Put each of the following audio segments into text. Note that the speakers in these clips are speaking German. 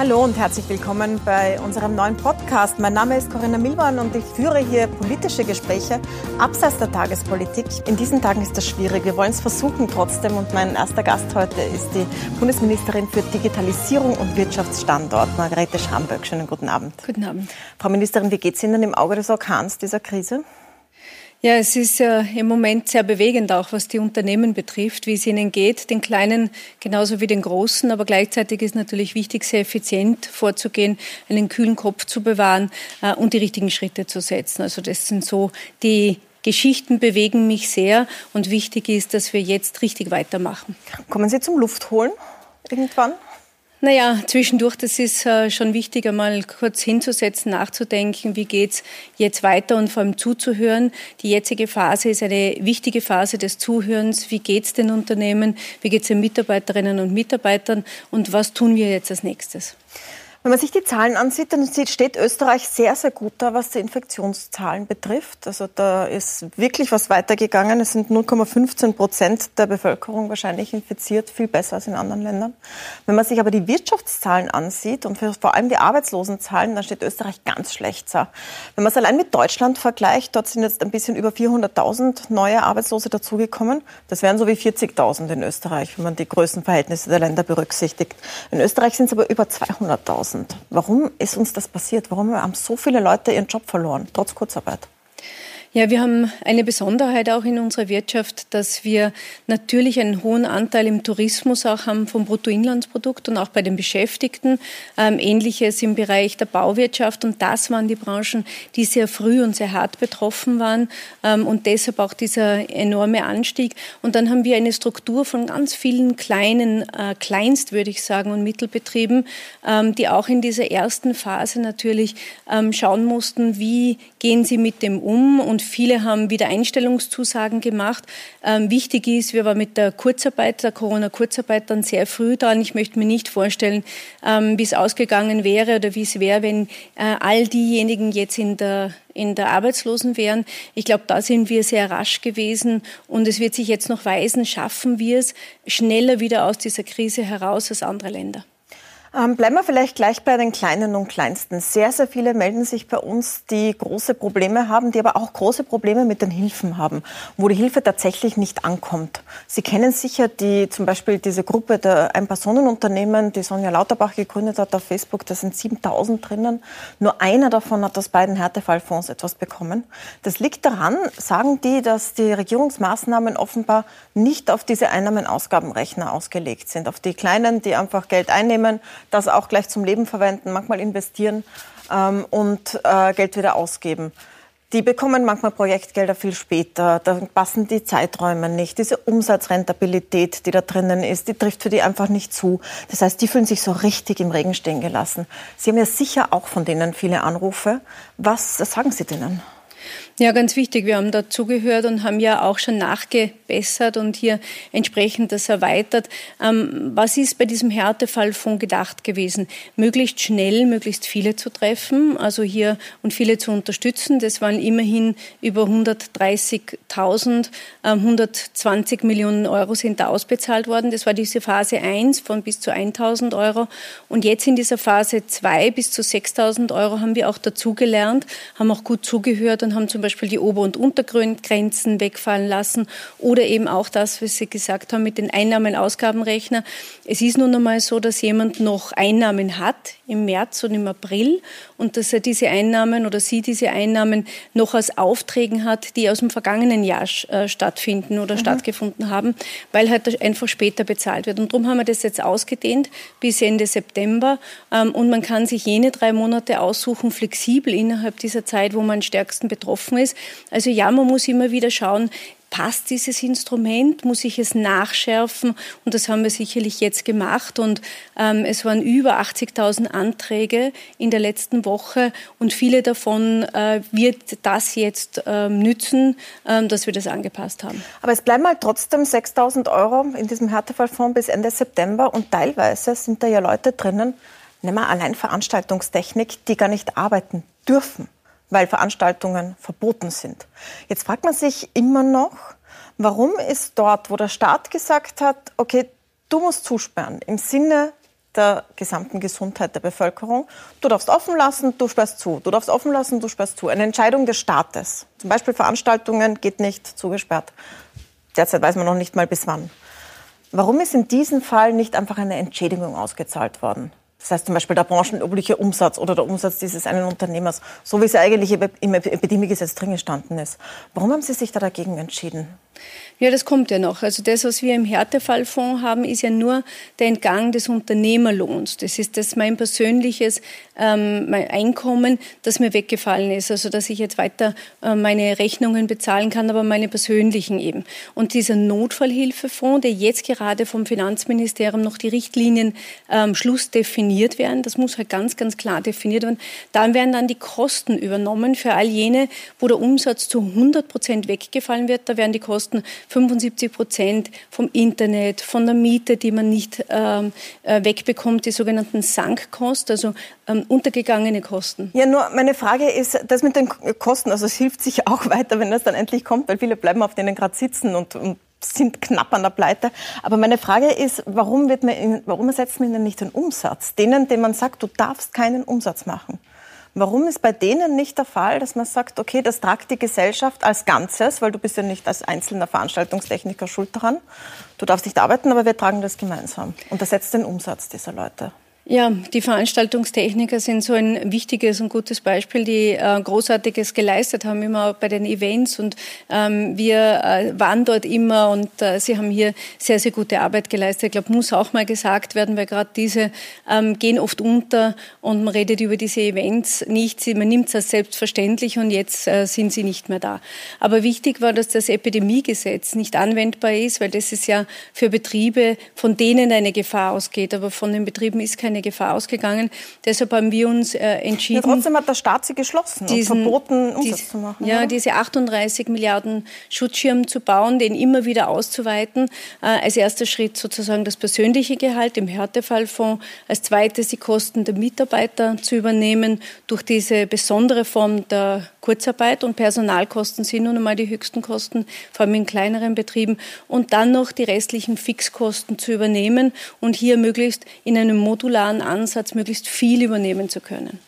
Hallo und herzlich willkommen bei unserem neuen Podcast. Mein Name ist Corinna Milborn und ich führe hier politische Gespräche abseits der Tagespolitik. In diesen Tagen ist das schwierig. Wir wollen es versuchen trotzdem und mein erster Gast heute ist die Bundesministerin für Digitalisierung und Wirtschaftsstandort, Margarete Schamböck. Schönen guten Abend. Guten Abend. Frau Ministerin, wie geht es Ihnen im Auge des Orkans dieser Krise? Ja, es ist äh, im Moment sehr bewegend, auch was die Unternehmen betrifft, wie es ihnen geht, den kleinen genauso wie den großen. Aber gleichzeitig ist natürlich wichtig, sehr effizient vorzugehen, einen kühlen Kopf zu bewahren äh, und die richtigen Schritte zu setzen. Also das sind so die Geschichten bewegen mich sehr und wichtig ist, dass wir jetzt richtig weitermachen. Kommen Sie zum Luftholen irgendwann? Naja, zwischendurch, das ist äh, schon wichtig, einmal kurz hinzusetzen, nachzudenken, wie geht's jetzt weiter und vor allem zuzuhören. Die jetzige Phase ist eine wichtige Phase des Zuhörens. Wie geht's den Unternehmen? Wie geht's den Mitarbeiterinnen und Mitarbeitern? Und was tun wir jetzt als nächstes? Wenn man sich die Zahlen ansieht, dann steht Österreich sehr, sehr gut da, was die Infektionszahlen betrifft. Also da ist wirklich was weitergegangen. Es sind 0,15 Prozent der Bevölkerung wahrscheinlich infiziert, viel besser als in anderen Ländern. Wenn man sich aber die Wirtschaftszahlen ansieht und vor allem die Arbeitslosenzahlen, dann steht Österreich ganz schlecht da. Wenn man es allein mit Deutschland vergleicht, dort sind jetzt ein bisschen über 400.000 neue Arbeitslose dazugekommen. Das wären so wie 40.000 in Österreich, wenn man die Größenverhältnisse der Länder berücksichtigt. In Österreich sind es aber über 200.000. 2000. Warum ist uns das passiert? Warum haben so viele Leute ihren Job verloren, trotz Kurzarbeit? Ja, wir haben eine Besonderheit auch in unserer Wirtschaft, dass wir natürlich einen hohen Anteil im Tourismus auch haben vom Bruttoinlandsprodukt und auch bei den Beschäftigten. Ähm, Ähnliches im Bereich der Bauwirtschaft. Und das waren die Branchen, die sehr früh und sehr hart betroffen waren. Ähm, und deshalb auch dieser enorme Anstieg. Und dann haben wir eine Struktur von ganz vielen kleinen, äh, Kleinst, würde ich sagen, und Mittelbetrieben, ähm, die auch in dieser ersten Phase natürlich schauen mussten, wie gehen sie mit dem um und und viele haben wieder Einstellungszusagen gemacht. Ähm, wichtig ist, wir waren mit der Kurzarbeit, der Corona-Kurzarbeit dann sehr früh dran. Ich möchte mir nicht vorstellen, ähm, wie es ausgegangen wäre oder wie es wäre, wenn äh, all diejenigen jetzt in der in der Arbeitslosen wären. Ich glaube, da sind wir sehr rasch gewesen und es wird sich jetzt noch weisen, schaffen wir es schneller wieder aus dieser Krise heraus als andere Länder. Ähm, bleiben wir vielleicht gleich bei den Kleinen und Kleinsten. Sehr, sehr viele melden sich bei uns, die große Probleme haben, die aber auch große Probleme mit den Hilfen haben, wo die Hilfe tatsächlich nicht ankommt. Sie kennen sicher die, zum Beispiel diese Gruppe der Ein-Personen-Unternehmen, die Sonja Lauterbach gegründet hat auf Facebook. Da sind 7000 drinnen. Nur einer davon hat aus beiden Härtefallfonds etwas bekommen. Das liegt daran, sagen die, dass die Regierungsmaßnahmen offenbar nicht auf diese Einnahmen-Ausgabenrechner ausgelegt sind. Auf die Kleinen, die einfach Geld einnehmen, das auch gleich zum Leben verwenden, manchmal investieren ähm, und äh, Geld wieder ausgeben. Die bekommen manchmal Projektgelder viel später, da passen die Zeiträume nicht. Diese Umsatzrentabilität, die da drinnen ist, die trifft für die einfach nicht zu. Das heißt, die fühlen sich so richtig im Regen stehen gelassen. Sie haben ja sicher auch von denen viele Anrufe. Was sagen Sie denen? Ja, ganz wichtig. Wir haben dazugehört und haben ja auch schon nachgebessert und hier entsprechend das erweitert. Ähm, was ist bei diesem Härtefallfonds gedacht gewesen? Möglichst schnell, möglichst viele zu treffen, also hier und viele zu unterstützen. Das waren immerhin über 130.000, 120 ähm, Millionen Euro sind da ausbezahlt worden. Das war diese Phase 1 von bis zu 1.000 Euro. Und jetzt in dieser Phase 2 bis zu 6.000 Euro haben wir auch dazugelernt, haben auch gut zugehört und haben zum Beispiel Beispiel die Ober- und Untergrenzen wegfallen lassen oder eben auch das, was Sie gesagt haben mit den Einnahmen-Ausgabenrechner. Es ist nun einmal so, dass jemand noch Einnahmen hat im März und im April und dass er diese Einnahmen oder sie diese Einnahmen noch aus Aufträgen hat, die aus dem vergangenen Jahr äh, stattfinden oder mhm. stattgefunden haben, weil halt einfach später bezahlt wird. Und darum haben wir das jetzt ausgedehnt bis Ende September ähm, und man kann sich jene drei Monate aussuchen, flexibel innerhalb dieser Zeit, wo man am stärksten betroffen ist. Also ja, man muss immer wieder schauen, passt dieses Instrument, muss ich es nachschärfen? Und das haben wir sicherlich jetzt gemacht. Und ähm, es waren über 80.000 Anträge in der letzten Woche. Und viele davon äh, wird das jetzt ähm, nützen, ähm, dass wir das angepasst haben. Aber es bleiben halt trotzdem 6.000 Euro in diesem Härtefallfonds bis Ende September. Und teilweise sind da ja Leute drinnen, nehmen wir allein Veranstaltungstechnik, die gar nicht arbeiten dürfen weil Veranstaltungen verboten sind. Jetzt fragt man sich immer noch, warum ist dort, wo der Staat gesagt hat, okay, du musst zusperren, im Sinne der gesamten Gesundheit der Bevölkerung. Du darfst offen lassen, du sperrst zu. Du darfst offen lassen, du sperrst zu. Eine Entscheidung des Staates. Zum Beispiel Veranstaltungen geht nicht zugesperrt. Derzeit weiß man noch nicht mal bis wann. Warum ist in diesem Fall nicht einfach eine Entschädigung ausgezahlt worden? Das heißt zum Beispiel der branchenübliche Umsatz oder der Umsatz dieses einen Unternehmers, so wie es eigentlich im Epidemiegesetz drin gestanden ist. Warum haben Sie sich da dagegen entschieden? Ja, das kommt ja noch. Also das, was wir im Härtefallfonds haben, ist ja nur der Entgang des Unternehmerlohns. Das ist das mein persönliches ähm, mein Einkommen, das mir weggefallen ist. Also dass ich jetzt weiter äh, meine Rechnungen bezahlen kann, aber meine persönlichen eben. Und dieser Notfallhilfefonds, der jetzt gerade vom Finanzministerium noch die Richtlinien ähm, Schluss definiert werden, das muss halt ganz, ganz klar definiert werden. Dann werden dann die Kosten übernommen für all jene, wo der Umsatz zu 100 Prozent weggefallen wird. Da werden die Kosten 75 Prozent vom Internet, von der Miete, die man nicht ähm, äh, wegbekommt, die sogenannten Sankkosten, also ähm, untergegangene Kosten. Ja, nur meine Frage ist, das mit den Kosten, also es hilft sich auch weiter, wenn das dann endlich kommt, weil viele bleiben auf denen gerade sitzen und, und sind knapp an der Pleite. Aber meine Frage ist, warum, wird man, warum ersetzt man ihnen nicht den Umsatz? Denen, denen man sagt, du darfst keinen Umsatz machen. Warum ist bei denen nicht der Fall, dass man sagt, okay, das tragt die Gesellschaft als Ganzes, weil du bist ja nicht als einzelner Veranstaltungstechniker schuld daran. Du darfst nicht arbeiten, aber wir tragen das gemeinsam. Und das setzt den Umsatz dieser Leute. Ja, die Veranstaltungstechniker sind so ein wichtiges und gutes Beispiel, die äh, Großartiges geleistet haben, immer bei den Events. Und ähm, wir äh, waren dort immer und äh, sie haben hier sehr, sehr gute Arbeit geleistet. Ich glaube, muss auch mal gesagt werden, weil gerade diese ähm, gehen oft unter und man redet über diese Events nicht. Man nimmt es als selbstverständlich und jetzt äh, sind sie nicht mehr da. Aber wichtig war, dass das Epidemiegesetz nicht anwendbar ist, weil das ist ja für Betriebe, von denen eine Gefahr ausgeht, aber von den Betrieben ist keine Gefahr ausgegangen. Deshalb haben wir uns äh, entschieden. Ja, trotzdem hat der Staat sie geschlossen diesen, und verboten, Umsatz dies, zu machen. Ja, oder? diese 38 Milliarden Schutzschirm zu bauen, den immer wieder auszuweiten. Äh, als erster Schritt sozusagen das persönliche Gehalt im Härtefallfonds. Als zweites die Kosten der Mitarbeiter zu übernehmen durch diese besondere Form der Kurzarbeit und Personalkosten sind nun einmal die höchsten Kosten, vor allem in kleineren Betrieben. Und dann noch die restlichen Fixkosten zu übernehmen und hier möglichst in einem modularen Ansatz möglichst viel übernehmen zu können.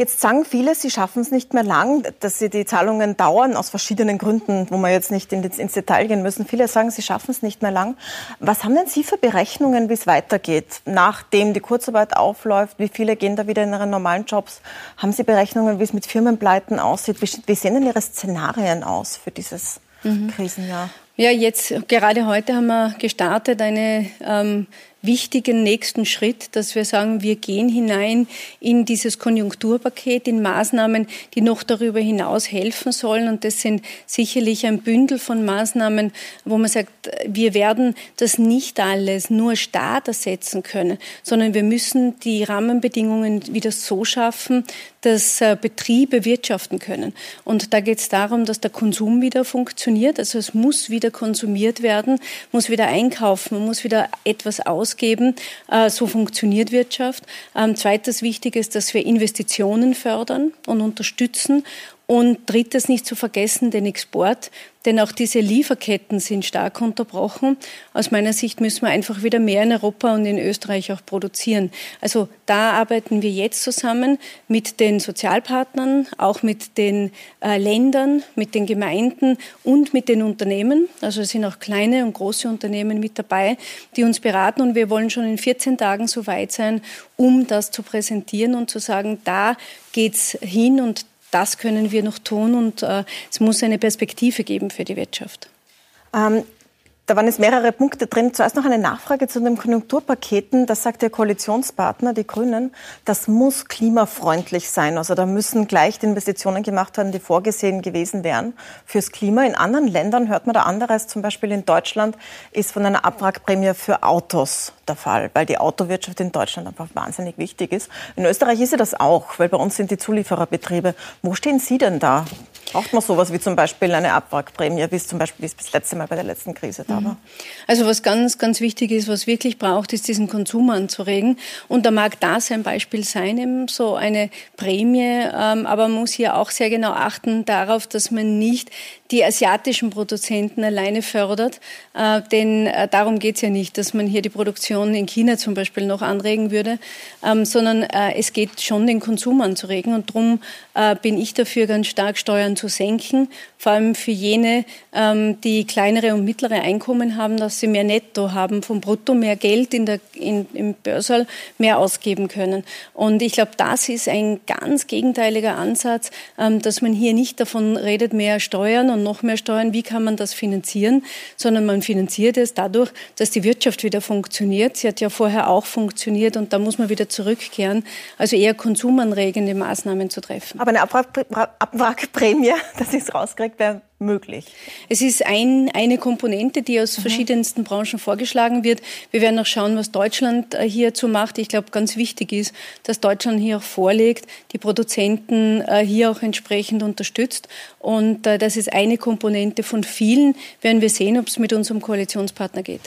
Jetzt sagen viele, sie schaffen es nicht mehr lang, dass sie die Zahlungen dauern, aus verschiedenen Gründen, wo wir jetzt nicht ins Detail gehen müssen. Viele sagen, sie schaffen es nicht mehr lang. Was haben denn Sie für Berechnungen, wie es weitergeht, nachdem die Kurzarbeit aufläuft? Wie viele gehen da wieder in ihre normalen Jobs? Haben Sie Berechnungen, wie es mit Firmenpleiten aussieht? Wie sehen denn Ihre Szenarien aus für dieses mhm. Krisenjahr? Ja, jetzt gerade heute haben wir gestartet eine ähm, wichtigen nächsten Schritt, dass wir sagen, wir gehen hinein in dieses Konjunkturpaket, in Maßnahmen, die noch darüber hinaus helfen sollen. Und das sind sicherlich ein Bündel von Maßnahmen, wo man sagt, wir werden das nicht alles nur Staat ersetzen können, sondern wir müssen die Rahmenbedingungen wieder so schaffen, dass äh, Betriebe wirtschaften können. Und da geht es darum, dass der Konsum wieder funktioniert. Also es muss wieder konsumiert werden, muss wieder einkaufen, man muss wieder etwas aus ausgeben. Äh, so funktioniert Wirtschaft. Ähm, zweites wichtig ist, dass wir Investitionen fördern und unterstützen und drittes nicht zu vergessen, den Export, denn auch diese Lieferketten sind stark unterbrochen. Aus meiner Sicht müssen wir einfach wieder mehr in Europa und in Österreich auch produzieren. Also da arbeiten wir jetzt zusammen mit den Sozialpartnern, auch mit den äh, Ländern, mit den Gemeinden und mit den Unternehmen. Also es sind auch kleine und große Unternehmen mit dabei, die uns beraten und wir wollen schon in 14 Tagen so weit sein, um das zu präsentieren und zu sagen, da geht's hin und das können wir noch tun und äh, es muss eine Perspektive geben für die Wirtschaft. Ähm, da waren jetzt mehrere Punkte drin. Zuerst noch eine Nachfrage zu den Konjunkturpaketen. Das sagt der Koalitionspartner, die Grünen. Das muss klimafreundlich sein. Also da müssen gleich die Investitionen gemacht werden, die vorgesehen gewesen wären fürs Klima. In anderen Ländern hört man da anderes. Zum Beispiel in Deutschland ist von einer Abwrackprämie für Autos der Fall, weil die Autowirtschaft in Deutschland einfach wahnsinnig wichtig ist. In Österreich ist sie das auch, weil bei uns sind die Zuliefererbetriebe. Wo stehen Sie denn da? Braucht man sowas wie zum Beispiel eine Abwrackprämie, wie es zum Beispiel wie es das letzte Mal bei der letzten Krise da war? Also was ganz, ganz wichtig ist, was wirklich braucht, ist diesen Konsum anzuregen. Und da mag das ein Beispiel sein, eben so eine Prämie, ähm, aber man muss hier auch sehr genau achten darauf, dass man nicht die asiatischen Produzenten alleine fördert. Äh, denn äh, darum geht es ja nicht, dass man hier die Produktion in China zum Beispiel noch anregen würde, ähm, sondern äh, es geht schon den Konsum anzuregen. Und darum bin ich dafür, ganz stark Steuern zu senken, vor allem für jene, ähm, die kleinere und mittlere Einkommen haben, dass sie mehr Netto haben, vom Brutto mehr Geld in der, in, im Börsal mehr ausgeben können. Und ich glaube, das ist ein ganz gegenteiliger Ansatz, ähm, dass man hier nicht davon redet, mehr Steuern und noch mehr Steuern, wie kann man das finanzieren, sondern man finanziert es dadurch, dass die Wirtschaft wieder funktioniert. Sie hat ja vorher auch funktioniert und da muss man wieder zurückkehren, also eher konsumanregende Maßnahmen zu treffen. Aber eine Abwrackprämie, dass ich es rauskriege, wäre möglich? Es ist ein, eine Komponente, die aus mhm. verschiedensten Branchen vorgeschlagen wird. Wir werden auch schauen, was Deutschland äh, hierzu macht. Ich glaube, ganz wichtig ist, dass Deutschland hier auch vorlegt, die Produzenten äh, hier auch entsprechend unterstützt. Und äh, das ist eine Komponente von vielen. Werden wir sehen, ob es mit unserem Koalitionspartner geht.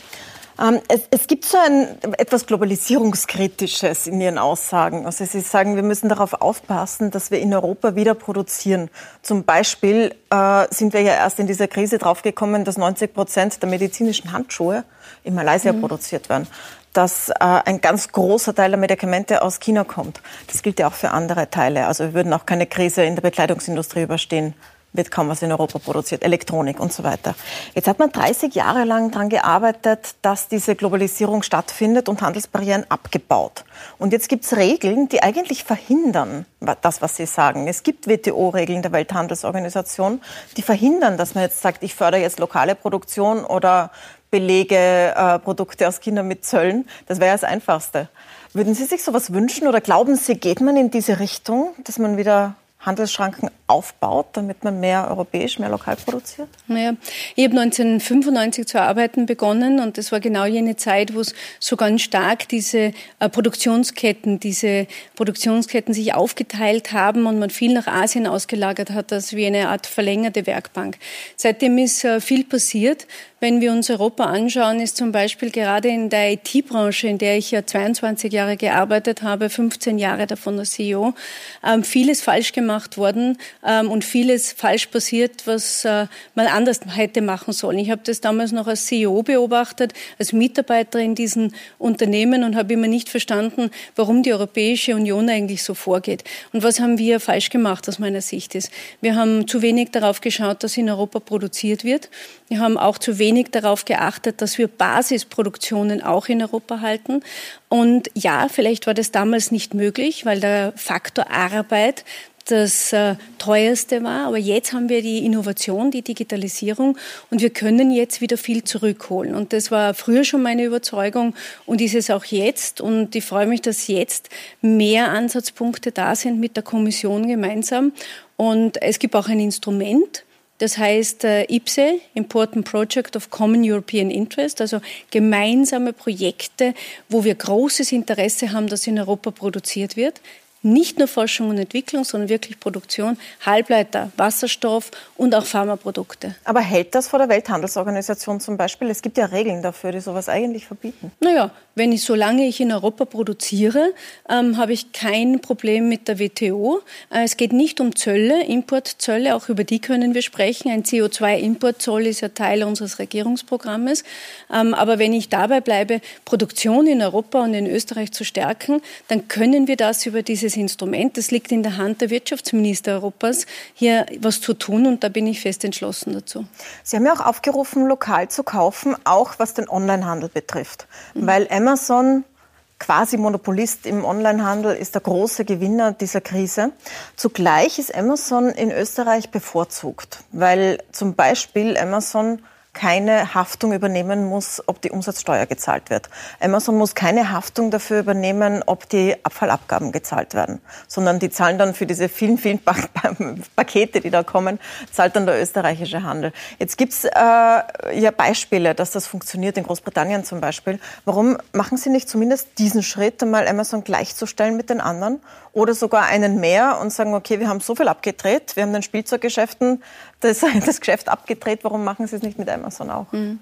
Ähm, es, es, gibt so ein etwas Globalisierungskritisches in Ihren Aussagen. Also Sie sagen, wir müssen darauf aufpassen, dass wir in Europa wieder produzieren. Zum Beispiel äh, sind wir ja erst in dieser Krise draufgekommen, dass 90 Prozent der medizinischen Handschuhe in Malaysia mhm. produziert werden dass äh, ein ganz großer Teil der Medikamente aus China kommt. Das gilt ja auch für andere Teile. Also wir würden auch keine Krise in der Bekleidungsindustrie überstehen, wird kaum was in Europa produziert, Elektronik und so weiter. Jetzt hat man 30 Jahre lang daran gearbeitet, dass diese Globalisierung stattfindet und Handelsbarrieren abgebaut. Und jetzt gibt es Regeln, die eigentlich verhindern das, was Sie sagen. Es gibt WTO-Regeln der Welthandelsorganisation, die verhindern, dass man jetzt sagt, ich fördere jetzt lokale Produktion oder belege äh, Produkte aus China mit Zöllen. Das wäre das Einfachste. Würden Sie sich sowas wünschen oder glauben Sie, geht man in diese Richtung, dass man wieder Handelsschranken aufbaut, damit man mehr europäisch, mehr lokal produziert? Naja, ich habe 1995 zu arbeiten begonnen und das war genau jene Zeit, wo es so ganz stark diese äh, Produktionsketten, diese Produktionsketten sich aufgeteilt haben und man viel nach Asien ausgelagert hat, als wie eine Art verlängerte Werkbank. Seitdem ist äh, viel passiert. Wenn wir uns Europa anschauen, ist zum Beispiel gerade in der IT-Branche, in der ich ja 22 Jahre gearbeitet habe, 15 Jahre davon als CEO, ähm, vieles falsch gemacht worden ähm, und vieles falsch passiert, was äh, man anders hätte machen sollen. Ich habe das damals noch als CEO beobachtet, als Mitarbeiter in diesen Unternehmen und habe immer nicht verstanden, warum die Europäische Union eigentlich so vorgeht. Und was haben wir falsch gemacht aus meiner Sicht ist. Wir haben zu wenig darauf geschaut, dass in Europa produziert wird. Wir haben auch zu wenig darauf geachtet, dass wir Basisproduktionen auch in Europa halten. Und ja, vielleicht war das damals nicht möglich, weil der Faktor Arbeit das äh, teuerste war. Aber jetzt haben wir die Innovation, die Digitalisierung und wir können jetzt wieder viel zurückholen. Und das war früher schon meine Überzeugung und ist es auch jetzt. Und ich freue mich, dass jetzt mehr Ansatzpunkte da sind mit der Kommission gemeinsam. Und es gibt auch ein Instrument, das heißt äh, IPSE, Important Project of Common European Interest, also gemeinsame Projekte, wo wir großes Interesse haben, dass in Europa produziert wird nicht nur Forschung und Entwicklung, sondern wirklich Produktion, Halbleiter, Wasserstoff und auch Pharmaprodukte. Aber hält das vor der Welthandelsorganisation zum Beispiel? Es gibt ja Regeln dafür, die sowas eigentlich verbieten. Naja, wenn ich, solange ich in Europa produziere, ähm, habe ich kein Problem mit der WTO. Äh, es geht nicht um Zölle, Importzölle, auch über die können wir sprechen. Ein CO2-Importzoll ist ja Teil unseres Regierungsprogrammes. Ähm, aber wenn ich dabei bleibe, Produktion in Europa und in Österreich zu stärken, dann können wir das über dieses dieses Instrument. Es liegt in der Hand der Wirtschaftsminister Europas, hier was zu tun und da bin ich fest entschlossen dazu. Sie haben ja auch aufgerufen, lokal zu kaufen, auch was den Onlinehandel betrifft, mhm. weil Amazon quasi Monopolist im Onlinehandel ist der große Gewinner dieser Krise. Zugleich ist Amazon in Österreich bevorzugt, weil zum Beispiel Amazon keine Haftung übernehmen muss, ob die Umsatzsteuer gezahlt wird. Amazon muss keine Haftung dafür übernehmen, ob die Abfallabgaben gezahlt werden, sondern die zahlen dann für diese vielen, vielen Pakete, die da kommen, zahlt dann der österreichische Handel. Jetzt gibt's äh, ja Beispiele, dass das funktioniert, in Großbritannien zum Beispiel. Warum machen Sie nicht zumindest diesen Schritt, einmal Amazon gleichzustellen mit den anderen oder sogar einen mehr und sagen, okay, wir haben so viel abgedreht, wir haben den Spielzeuggeschäften das, das Geschäft abgedreht, warum machen Sie es nicht mit Amazon? Auch. Mhm.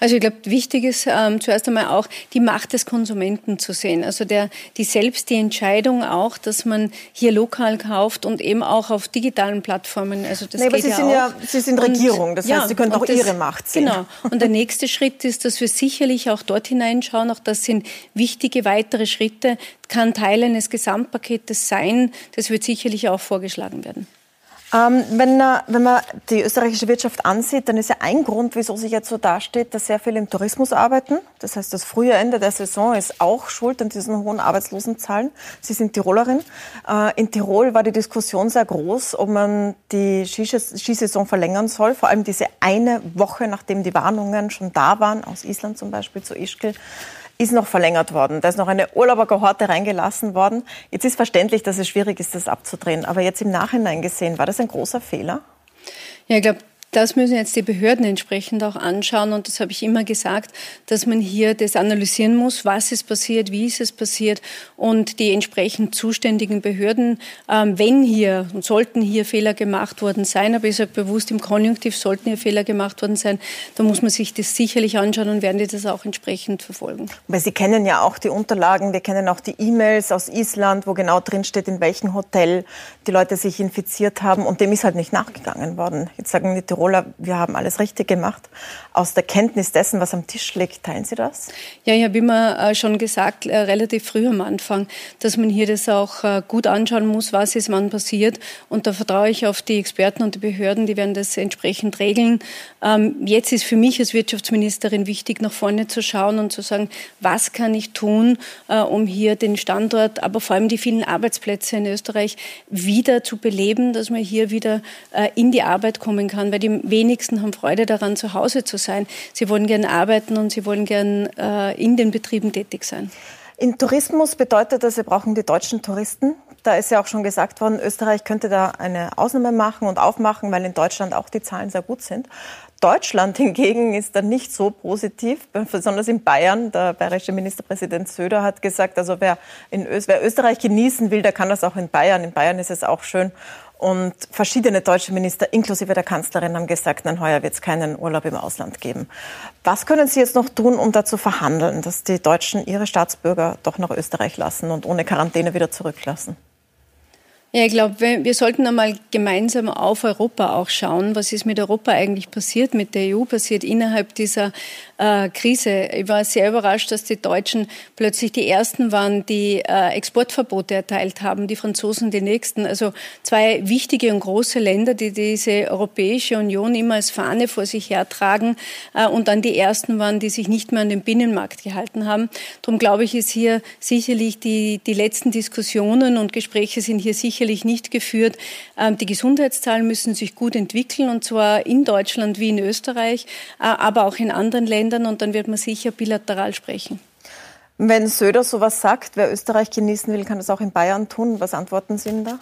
Also ich glaube, wichtig ist ähm, zuerst einmal auch die Macht des Konsumenten zu sehen. Also der, die selbst die Entscheidung auch, dass man hier lokal kauft und eben auch auf digitalen Plattformen. Also das nee, aber Sie ja sind auch. ja, Sie sind Regierung, das und, heißt, Sie können auch das, Ihre Macht sehen. Genau. Und der nächste Schritt ist, dass wir sicherlich auch dort hineinschauen. Auch das sind wichtige weitere Schritte, kann Teil eines Gesamtpaketes sein. Das wird sicherlich auch vorgeschlagen werden. Ähm, wenn, wenn, man die österreichische Wirtschaft ansieht, dann ist ja ein Grund, wieso sie jetzt so dasteht, dass sehr viele im Tourismus arbeiten. Das heißt, das frühe Ende der Saison ist auch schuld an diesen hohen Arbeitslosenzahlen. Sie sind Tirolerin. Äh, in Tirol war die Diskussion sehr groß, ob man die Skisaison verlängern soll. Vor allem diese eine Woche, nachdem die Warnungen schon da waren, aus Island zum Beispiel zu Ischgl ist noch verlängert worden. Da ist noch eine Urlauberkohorte reingelassen worden. Jetzt ist verständlich, dass es schwierig ist, das abzudrehen. Aber jetzt im Nachhinein gesehen, war das ein großer Fehler? Ja, ich glaube, das müssen jetzt die Behörden entsprechend auch anschauen. Und das habe ich immer gesagt, dass man hier das analysieren muss, was ist passiert, wie ist es passiert und die entsprechend zuständigen Behörden, ähm, wenn hier und sollten hier Fehler gemacht worden sein, aber ich sage bewusst im Konjunktiv sollten hier Fehler gemacht worden sein, dann muss man sich das sicherlich anschauen und werden die das auch entsprechend verfolgen. Weil Sie kennen ja auch die Unterlagen, wir kennen auch die E-Mails aus Island, wo genau drin steht, in welchem Hotel die Leute sich infiziert haben und dem ist halt nicht nachgegangen worden. Jetzt sagen die Tiroler, wir haben alles richtig gemacht. Aus der Kenntnis dessen, was am Tisch liegt, teilen Sie das? Ja, ich habe immer äh, schon gesagt, äh, relativ früh am Anfang, dass man hier das auch äh, gut anschauen muss, was ist wann passiert. Und da vertraue ich auf die Experten und die Behörden, die werden das entsprechend regeln. Ähm, jetzt ist für mich als Wirtschaftsministerin wichtig, nach vorne zu schauen und zu sagen, was kann ich tun, um hier den Standort, aber vor allem die vielen Arbeitsplätze in Österreich wieder zu beleben, dass man hier wieder in die Arbeit kommen kann, weil die wenigsten haben Freude daran, zu Hause zu sein. Sie wollen gern arbeiten und sie wollen gern äh, in den Betrieben tätig sein. In Tourismus bedeutet das, wir brauchen die deutschen Touristen. Da ist ja auch schon gesagt worden, Österreich könnte da eine Ausnahme machen und aufmachen, weil in Deutschland auch die Zahlen sehr gut sind. Deutschland hingegen ist dann nicht so positiv, besonders in Bayern. Der bayerische Ministerpräsident Söder hat gesagt, also wer, in Ö wer Österreich genießen will, der kann das auch in Bayern. In Bayern ist es auch schön. Und verschiedene deutsche Minister, inklusive der Kanzlerin, haben gesagt, nein, heuer wird es keinen Urlaub im Ausland geben. Was können Sie jetzt noch tun, um dazu verhandeln, dass die Deutschen ihre Staatsbürger doch nach Österreich lassen und ohne Quarantäne wieder zurücklassen? Ja, ich glaube, wir sollten einmal gemeinsam auf Europa auch schauen. Was ist mit Europa eigentlich passiert, mit der EU passiert innerhalb dieser äh, Krise? Ich war sehr überrascht, dass die Deutschen plötzlich die Ersten waren, die äh, Exportverbote erteilt haben, die Franzosen die Nächsten. Also zwei wichtige und große Länder, die diese Europäische Union immer als Fahne vor sich hertragen äh, und dann die Ersten waren, die sich nicht mehr an den Binnenmarkt gehalten haben. Darum glaube ich, ist hier sicherlich die, die letzten Diskussionen und Gespräche sind hier sicher sicherlich nicht geführt. Ähm, die Gesundheitszahlen müssen sich gut entwickeln, und zwar in Deutschland wie in Österreich, äh, aber auch in anderen Ländern. Und dann wird man sicher bilateral sprechen. Wenn Söder sowas sagt, wer Österreich genießen will, kann das auch in Bayern tun. Was antworten Sie denn da?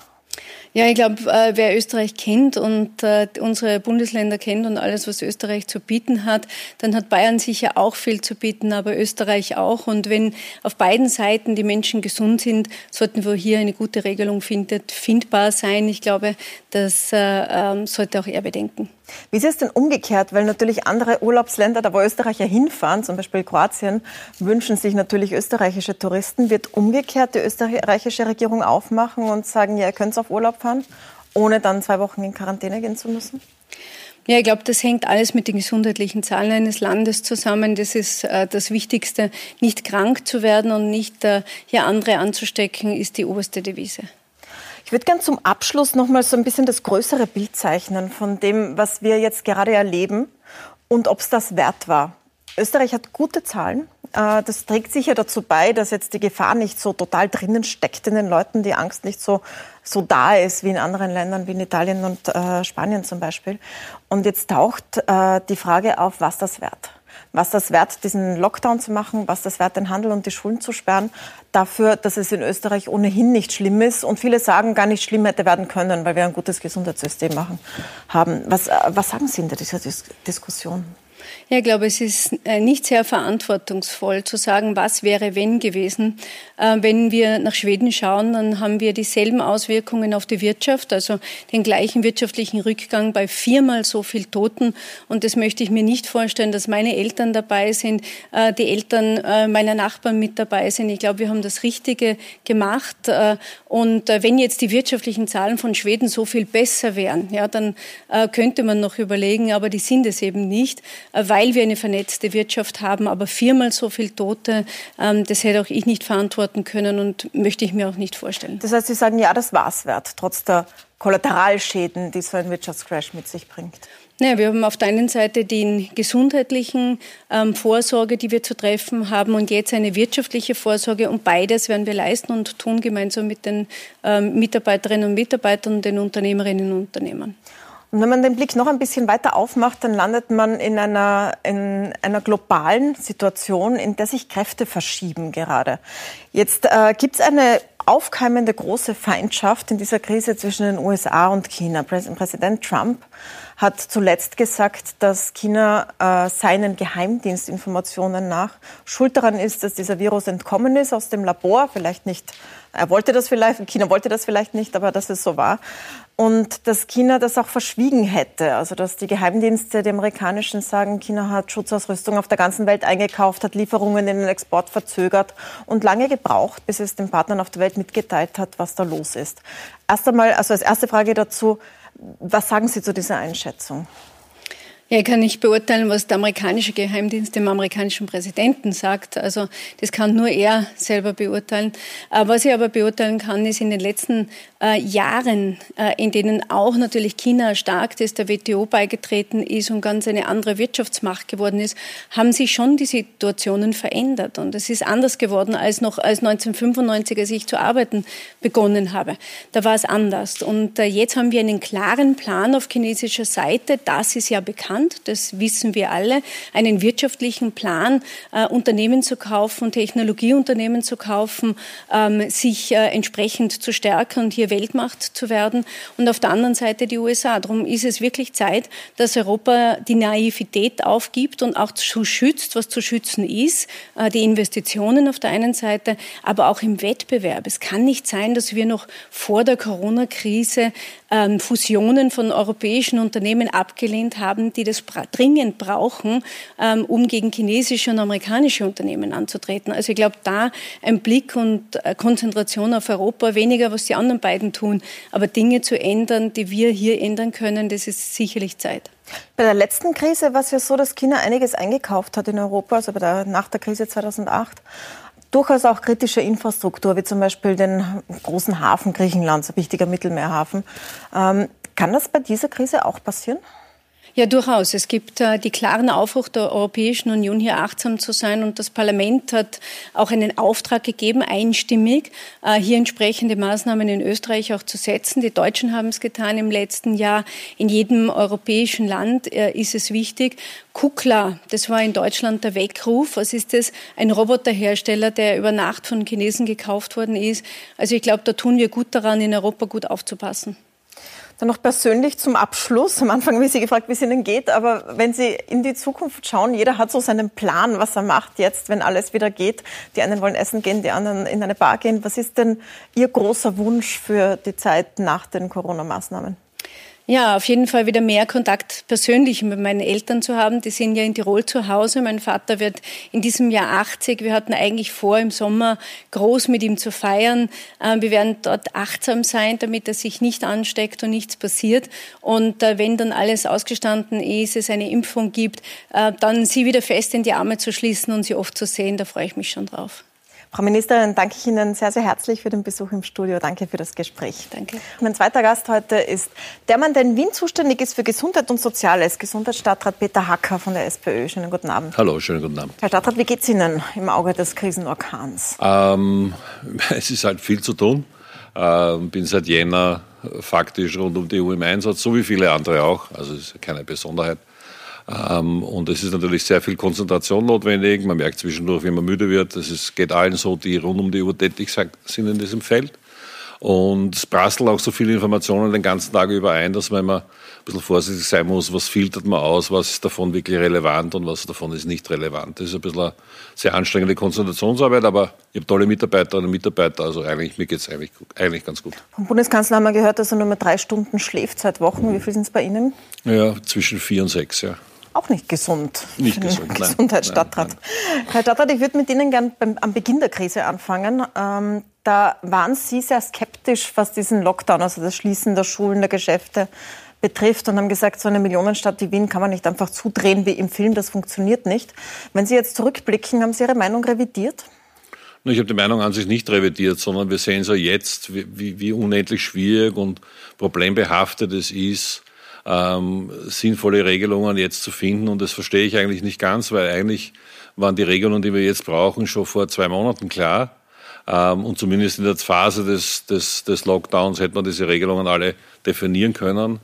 Ja, ich glaube, äh, wer Österreich kennt und äh, unsere Bundesländer kennt und alles, was Österreich zu bieten hat, dann hat Bayern sicher auch viel zu bieten, aber Österreich auch. Und wenn auf beiden Seiten die Menschen gesund sind, sollten wir hier eine gute Regelung findet, findbar sein. Ich glaube, das äh, ähm, sollte auch er bedenken. Wie ist es denn umgekehrt? Weil natürlich andere Urlaubsländer, da wo Österreicher hinfahren, zum Beispiel Kroatien, wünschen sich natürlich österreichische Touristen. Wird umgekehrt die österreichische Regierung aufmachen und sagen, ja, ihr könnt auf Urlaub fahren, ohne dann zwei Wochen in Quarantäne gehen zu müssen? Ja, ich glaube, das hängt alles mit den gesundheitlichen Zahlen eines Landes zusammen. Das ist äh, das Wichtigste. Nicht krank zu werden und nicht äh, hier andere anzustecken, ist die oberste Devise. Ich würde gern zum Abschluss noch mal so ein bisschen das größere Bild zeichnen von dem, was wir jetzt gerade erleben und ob es das wert war. Österreich hat gute Zahlen. Äh, das trägt sicher dazu bei, dass jetzt die Gefahr nicht so total drinnen steckt in den Leuten, die Angst nicht so, so da ist wie in anderen Ländern, wie in Italien und äh, Spanien zum Beispiel. Und jetzt taucht äh, die Frage auf, was das wert was das wert, diesen Lockdown zu machen, was das wert, den Handel und die Schulen zu sperren, dafür, dass es in Österreich ohnehin nicht schlimm ist und viele sagen, gar nicht schlimm hätte werden können, weil wir ein gutes Gesundheitssystem machen, haben. Was, äh, was sagen Sie in dieser Dis Diskussion? Ja, ich glaube, es ist äh, nicht sehr verantwortungsvoll zu sagen, was wäre wenn gewesen. Äh, wenn wir nach Schweden schauen, dann haben wir dieselben Auswirkungen auf die Wirtschaft, also den gleichen wirtschaftlichen Rückgang bei viermal so viel Toten. Und das möchte ich mir nicht vorstellen, dass meine Eltern dabei sind, äh, die Eltern meiner Nachbarn mit dabei sind. Ich glaube, wir haben das Richtige gemacht. Und wenn jetzt die wirtschaftlichen Zahlen von Schweden so viel besser wären, ja, dann könnte man noch überlegen, aber die sind es eben nicht, weil weil wir eine vernetzte Wirtschaft haben, aber viermal so viele Tote, ähm, das hätte auch ich nicht verantworten können und möchte ich mir auch nicht vorstellen. Das heißt, Sie sagen, ja, das war es wert, trotz der Kollateralschäden, die so ein Wirtschaftscrash mit sich bringt. Naja, wir haben auf der einen Seite den gesundheitlichen ähm, Vorsorge, die wir zu treffen haben, und jetzt eine wirtschaftliche Vorsorge. Und beides werden wir leisten und tun gemeinsam mit den ähm, Mitarbeiterinnen und Mitarbeitern und den Unternehmerinnen und Unternehmern. Und wenn man den Blick noch ein bisschen weiter aufmacht, dann landet man in einer, in einer globalen Situation, in der sich Kräfte verschieben gerade. Jetzt äh, gibt es eine aufkeimende große Feindschaft in dieser Krise zwischen den USA und China. Präsident Trump hat zuletzt gesagt, dass China äh, seinen Geheimdienstinformationen nach schuld daran ist, dass dieser Virus entkommen ist aus dem Labor. Vielleicht nicht, er wollte das vielleicht, China wollte das vielleicht nicht, aber dass es so war und dass China das auch verschwiegen hätte. Also dass die Geheimdienste, die amerikanischen, sagen, China hat Schutzausrüstung auf der ganzen Welt eingekauft, hat Lieferungen in den Export verzögert und lange gebraucht, bis es den Partnern auf der Welt mitgeteilt hat, was da los ist. Erst einmal, also als erste Frage dazu, was sagen Sie zu dieser Einschätzung? Ja, ich kann nicht beurteilen, was der amerikanische Geheimdienst dem amerikanischen Präsidenten sagt. Also das kann nur er selber beurteilen. Äh, was ich aber beurteilen kann, ist in den letzten äh, Jahren, äh, in denen auch natürlich China stark ist, der WTO beigetreten ist und ganz eine andere Wirtschaftsmacht geworden ist, haben sich schon die Situationen verändert. Und es ist anders geworden als noch als 1995, als ich zu arbeiten begonnen habe. Da war es anders. Und jetzt haben wir einen klaren Plan auf chinesischer Seite. Das ist ja bekannt Land, das wissen wir alle, einen wirtschaftlichen Plan, äh, Unternehmen zu kaufen, Technologieunternehmen zu kaufen, ähm, sich äh, entsprechend zu stärken und hier Weltmacht zu werden. Und auf der anderen Seite die USA. Darum ist es wirklich Zeit, dass Europa die Naivität aufgibt und auch zu schützt, was zu schützen ist. Äh, die Investitionen auf der einen Seite, aber auch im Wettbewerb. Es kann nicht sein, dass wir noch vor der Corona-Krise ähm, Fusionen von europäischen Unternehmen abgelehnt haben, die das dringend brauchen, ähm, um gegen chinesische und amerikanische Unternehmen anzutreten. Also ich glaube, da ein Blick und äh, Konzentration auf Europa, weniger was die anderen beiden tun, aber Dinge zu ändern, die wir hier ändern können, das ist sicherlich Zeit. Bei der letzten Krise war es ja so, dass China einiges eingekauft hat in Europa, also bei der, nach der Krise 2008 durchaus auch kritische Infrastruktur, wie zum Beispiel den großen Hafen Griechenlands, ein wichtiger Mittelmeerhafen. Ähm, kann das bei dieser Krise auch passieren? Ja, durchaus. Es gibt äh, die klaren Aufruf der Europäischen Union, hier achtsam zu sein. Und das Parlament hat auch einen Auftrag gegeben, einstimmig, äh, hier entsprechende Maßnahmen in Österreich auch zu setzen. Die Deutschen haben es getan im letzten Jahr. In jedem europäischen Land äh, ist es wichtig. Kukla, das war in Deutschland der Weckruf. Was ist das? Ein Roboterhersteller, der über Nacht von Chinesen gekauft worden ist. Also ich glaube, da tun wir gut daran, in Europa gut aufzupassen. Dann noch persönlich zum Abschluss. Am Anfang habe ich Sie gefragt, wie es Ihnen geht, aber wenn Sie in die Zukunft schauen, jeder hat so seinen Plan, was er macht jetzt, wenn alles wieder geht. Die einen wollen essen gehen, die anderen in eine Bar gehen. Was ist denn Ihr großer Wunsch für die Zeit nach den Corona-Maßnahmen? Ja, auf jeden Fall wieder mehr Kontakt persönlich mit meinen Eltern zu haben. Die sind ja in Tirol zu Hause. Mein Vater wird in diesem Jahr 80. Wir hatten eigentlich vor, im Sommer groß mit ihm zu feiern. Ähm, wir werden dort achtsam sein, damit er sich nicht ansteckt und nichts passiert. Und äh, wenn dann alles ausgestanden ist, es eine Impfung gibt, äh, dann sie wieder fest in die Arme zu schließen und sie oft zu sehen, da freue ich mich schon drauf. Frau Ministerin, danke ich Ihnen sehr, sehr herzlich für den Besuch im Studio. Danke für das Gespräch. Danke. Mein zweiter Gast heute ist der Mann, der in Wien zuständig ist für Gesundheit und Soziales, Gesundheitsstadtrat Peter Hacker von der SPÖ. Schönen guten Abend. Hallo, schönen guten Abend. Herr Stadtrat, wie geht es Ihnen im Auge des Krisenorkans? Ähm, es ist halt viel zu tun. Ähm, bin seit Jänner faktisch rund um die EU im Einsatz, so wie viele andere auch. Also es ist keine Besonderheit. Ähm, und es ist natürlich sehr viel Konzentration notwendig. Man merkt zwischendurch, wie man müde wird. Es geht allen so, die rund um die Uhr tätig sind in diesem Feld. Und es prasseln auch so viele Informationen den ganzen Tag über ein, dass man immer ein bisschen vorsichtig sein muss, was filtert man aus, was ist davon wirklich relevant und was davon ist nicht relevant. Das ist ein bisschen eine sehr anstrengende Konzentrationsarbeit, aber ich habe tolle Mitarbeiterinnen und Mitarbeiter, also eigentlich, mir geht es eigentlich, eigentlich ganz gut. Vom Bundeskanzler haben wir gehört, dass er nur mehr drei Stunden schläft seit Wochen. Wie viel sind es bei Ihnen? Ja, zwischen vier und sechs, ja auch nicht gesund. Nicht gesund, Gesundheitsstadtrat. Herr Stadtrat, ich würde mit Ihnen gern beim, am Beginn der Krise anfangen. Ähm, da waren Sie sehr skeptisch, was diesen Lockdown, also das Schließen der Schulen, der Geschäfte betrifft und haben gesagt, so eine Millionenstadt wie Wien kann man nicht einfach zudrehen wie im Film, das funktioniert nicht. Wenn Sie jetzt zurückblicken, haben Sie Ihre Meinung revidiert? Ich habe die Meinung an sich nicht revidiert, sondern wir sehen so jetzt, wie, wie unendlich schwierig und problembehaftet es ist, ähm, sinnvolle Regelungen jetzt zu finden. Und das verstehe ich eigentlich nicht ganz, weil eigentlich waren die Regelungen, die wir jetzt brauchen, schon vor zwei Monaten klar. Ähm, und zumindest in der Phase des, des, des Lockdowns hätte man diese Regelungen alle definieren können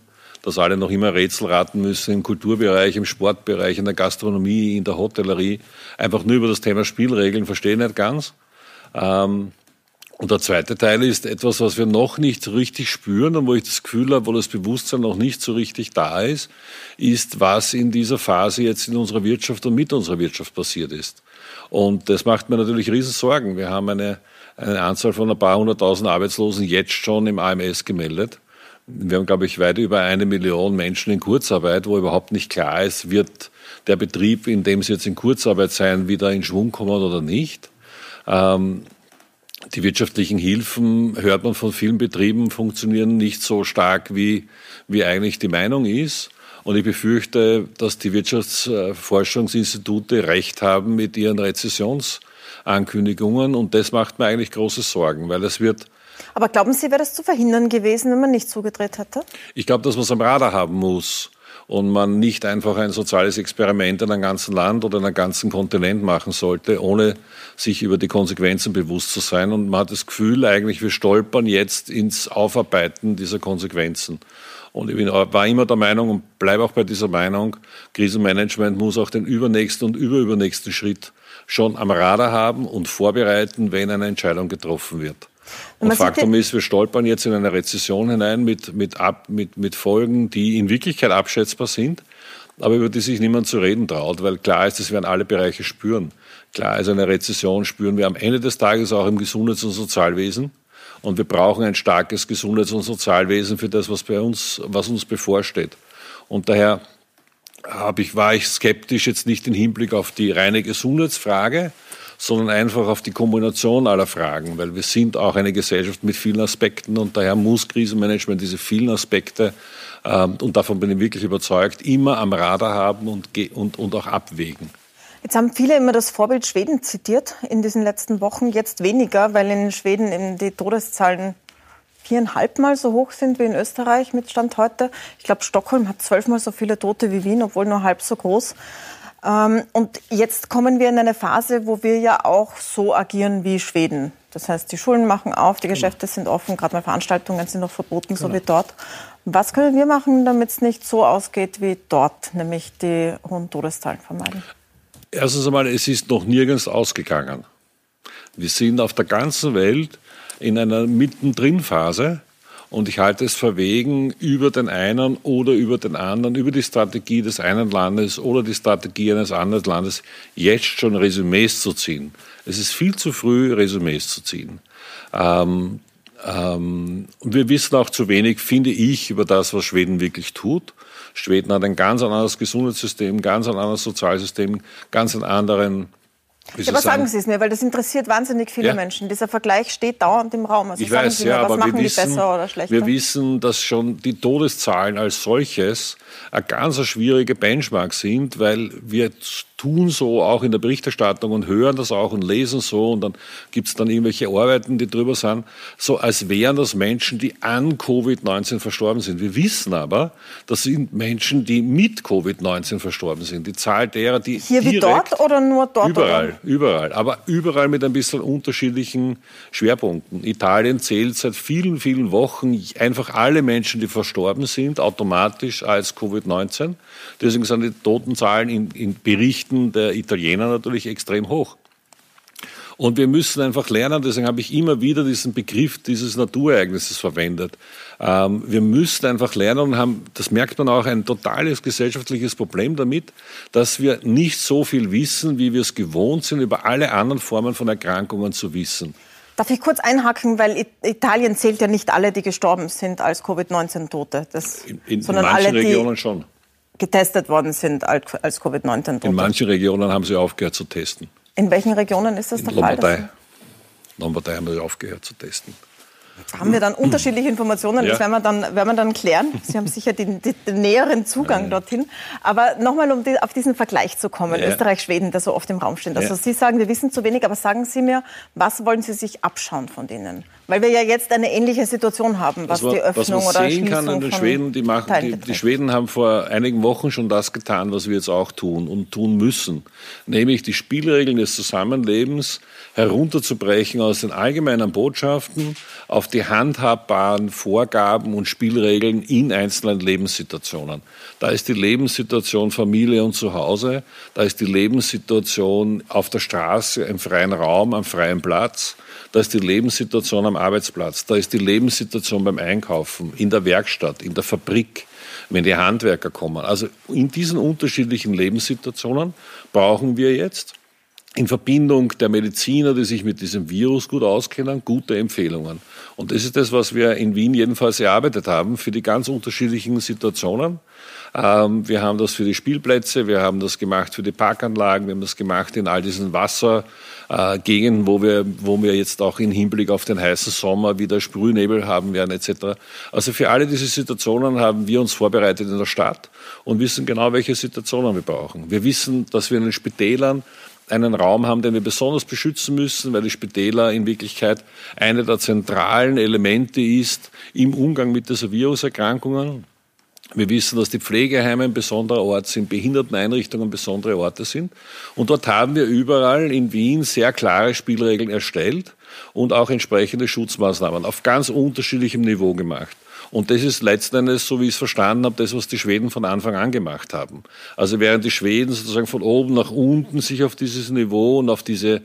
dass alle noch immer Rätsel raten müssen im Kulturbereich, im Sportbereich, in der Gastronomie, in der Hotellerie. Einfach nur über das Thema Spielregeln verstehen nicht ganz. Ähm, und der zweite Teil ist etwas, was wir noch nicht richtig spüren und wo ich das Gefühl habe, wo das Bewusstsein noch nicht so richtig da ist, ist, was in dieser Phase jetzt in unserer Wirtschaft und mit unserer Wirtschaft passiert ist. Und das macht mir natürlich riesen Sorgen. Wir haben eine, eine Anzahl von ein paar hunderttausend Arbeitslosen jetzt schon im AMS gemeldet. Wir haben, glaube ich, weit über eine Million Menschen in Kurzarbeit, wo überhaupt nicht klar ist, wird der Betrieb, in dem sie jetzt in Kurzarbeit sein, wieder in Schwung kommen oder nicht. Ähm, die wirtschaftlichen Hilfen, hört man von vielen Betrieben, funktionieren nicht so stark, wie, wie eigentlich die Meinung ist. Und ich befürchte, dass die Wirtschaftsforschungsinstitute recht haben mit ihren Rezessionsankündigungen. Und das macht mir eigentlich große Sorgen, weil es wird aber glauben Sie, wäre das zu verhindern gewesen, wenn man nicht zugedreht hätte? Ich glaube, dass man es am Radar haben muss und man nicht einfach ein soziales Experiment in einem ganzen Land oder in einem ganzen Kontinent machen sollte, ohne sich über die Konsequenzen bewusst zu sein. Und man hat das Gefühl, eigentlich, wir stolpern jetzt ins Aufarbeiten dieser Konsequenzen. Und ich bin, war immer der Meinung und bleibe auch bei dieser Meinung, Krisenmanagement muss auch den übernächsten und überübernächsten Schritt schon am Radar haben und vorbereiten, wenn eine Entscheidung getroffen wird. Und Faktum ist, wir stolpern jetzt in eine Rezession hinein mit, mit, ab, mit, mit Folgen, die in Wirklichkeit abschätzbar sind, aber über die sich niemand zu reden traut, weil klar ist, das werden alle Bereiche spüren. Klar ist, eine Rezession spüren wir am Ende des Tages auch im Gesundheits- und Sozialwesen. Und wir brauchen ein starkes Gesundheits- und Sozialwesen für das, was bei uns, was uns bevorsteht. Und daher habe ich, war ich skeptisch jetzt nicht im Hinblick auf die reine Gesundheitsfrage, sondern einfach auf die Kombination aller Fragen, weil wir sind auch eine Gesellschaft mit vielen Aspekten und daher muss Krisenmanagement diese vielen Aspekte, ähm, und davon bin ich wirklich überzeugt, immer am Radar haben und, und, und auch abwägen. Jetzt haben viele immer das Vorbild Schweden zitiert in diesen letzten Wochen, jetzt weniger, weil in Schweden eben die Todeszahlen viereinhalbmal so hoch sind wie in Österreich mit Stand heute. Ich glaube, Stockholm hat zwölfmal so viele Tote wie Wien, obwohl nur halb so groß. Ähm, und jetzt kommen wir in eine Phase, wo wir ja auch so agieren wie Schweden. Das heißt, die Schulen machen auf, die Geschäfte sind offen, gerade mal Veranstaltungen sind noch verboten, genau. so wie dort. Was können wir machen, damit es nicht so ausgeht wie dort, nämlich die hohen Todeszahlen vermeiden? Erstens einmal, es ist noch nirgends ausgegangen. Wir sind auf der ganzen Welt in einer Mittendrin-Phase und ich halte es verwegen, über den einen oder über den anderen, über die Strategie des einen Landes oder die Strategie eines anderen Landes jetzt schon Resümees zu ziehen. Es ist viel zu früh, Resümees zu ziehen. Ähm, ähm, wir wissen auch zu wenig, finde ich, über das, was Schweden wirklich tut. Schweden hat ein ganz anderes Gesundheitssystem, ganz ein anderes Sozialsystem, ganz einen anderen ja, aber sagen Sie es mir, weil das interessiert wahnsinnig viele ja. Menschen. Dieser Vergleich steht dauernd im Raum. Also ich sagen weiß, Sie mir, ja, was aber machen wir wissen, die besser oder schlechter? Wir wissen, dass schon die Todeszahlen als solches eine ganz schwierige Benchmark sind, weil wir tun so auch in der Berichterstattung und hören das auch und lesen so und dann gibt es dann irgendwelche Arbeiten, die drüber sind, so als wären das Menschen, die an Covid-19 verstorben sind. Wir wissen aber, das sind Menschen, die mit Covid-19 verstorben sind. Die Zahl derer, die Hier wie dort oder nur dort? Überall, oder? überall. Aber überall mit ein bisschen unterschiedlichen Schwerpunkten. Italien zählt seit vielen, vielen Wochen einfach alle Menschen, die verstorben sind, automatisch als Covid-19. Deswegen sind die Totenzahlen in, in Berichten der Italiener natürlich extrem hoch. Und wir müssen einfach lernen, deswegen habe ich immer wieder diesen Begriff dieses Naturereignisses verwendet. Ähm, wir müssen einfach lernen und haben, das merkt man auch, ein totales gesellschaftliches Problem damit, dass wir nicht so viel wissen, wie wir es gewohnt sind, über alle anderen Formen von Erkrankungen zu wissen. Darf ich kurz einhaken, weil Italien zählt ja nicht alle, die gestorben sind als Covid-19-Tote. In, in, in manchen alle, Regionen schon. Getestet worden sind als Covid-19-Tote. In manchen Regionen haben sie aufgehört zu testen. In welchen Regionen ist das in der Lombardei. Fall? Lombardei haben sie aufgehört zu testen. Haben wir dann unterschiedliche Informationen, ja. das werden wir, dann, werden wir dann klären. Sie haben sicher den, den, den näheren Zugang ja. dorthin. Aber nochmal, um die, auf diesen Vergleich zu kommen, ja. Österreich-Schweden, der so oft im Raum steht. Also Sie sagen, wir wissen zu wenig, aber sagen Sie mir, was wollen Sie sich abschauen von denen? Weil wir ja jetzt eine ähnliche Situation haben, was, was die Öffnung was man sehen kann an den Schweden, die, machen, die, die, Schweden haben vor einigen Wochen schon das getan, was wir jetzt auch tun und tun müssen, nämlich die Spielregeln des Zusammenlebens herunterzubrechen aus den allgemeinen Botschaften auf die handhabbaren Vorgaben und Spielregeln in einzelnen Lebenssituationen. Da ist die Lebenssituation Familie und Zuhause, da ist die Lebenssituation auf der Straße, im freien Raum, am freien Platz, da ist die Lebenssituation am Arbeitsplatz, da ist die Lebenssituation beim Einkaufen, in der Werkstatt, in der Fabrik, wenn die Handwerker kommen. Also in diesen unterschiedlichen Lebenssituationen brauchen wir jetzt in Verbindung der Mediziner, die sich mit diesem Virus gut auskennen, gute Empfehlungen. Und das ist das, was wir in Wien jedenfalls erarbeitet haben für die ganz unterschiedlichen Situationen. Ähm, wir haben das für die Spielplätze, wir haben das gemacht für die Parkanlagen, wir haben das gemacht in all diesen Wassergegenden, wo wir, wo wir jetzt auch im Hinblick auf den heißen Sommer wieder Sprühnebel haben werden etc. Also für alle diese Situationen haben wir uns vorbereitet in der Stadt und wissen genau, welche Situationen wir brauchen. Wir wissen, dass wir in den Spitälern einen Raum haben, den wir besonders beschützen müssen, weil die Spitäler in Wirklichkeit eine der zentralen Elemente ist im Umgang mit dieser Viruserkrankungen. Wir wissen, dass die Pflegeheime ein besonderer Ort sind, Behinderteneinrichtungen besondere Orte sind. Und dort haben wir überall in Wien sehr klare Spielregeln erstellt und auch entsprechende Schutzmaßnahmen auf ganz unterschiedlichem Niveau gemacht. Und das ist letzten Endes, so wie ich es verstanden habe, das, was die Schweden von Anfang an gemacht haben. Also während die Schweden sozusagen von oben nach unten sich auf dieses Niveau und auf diese,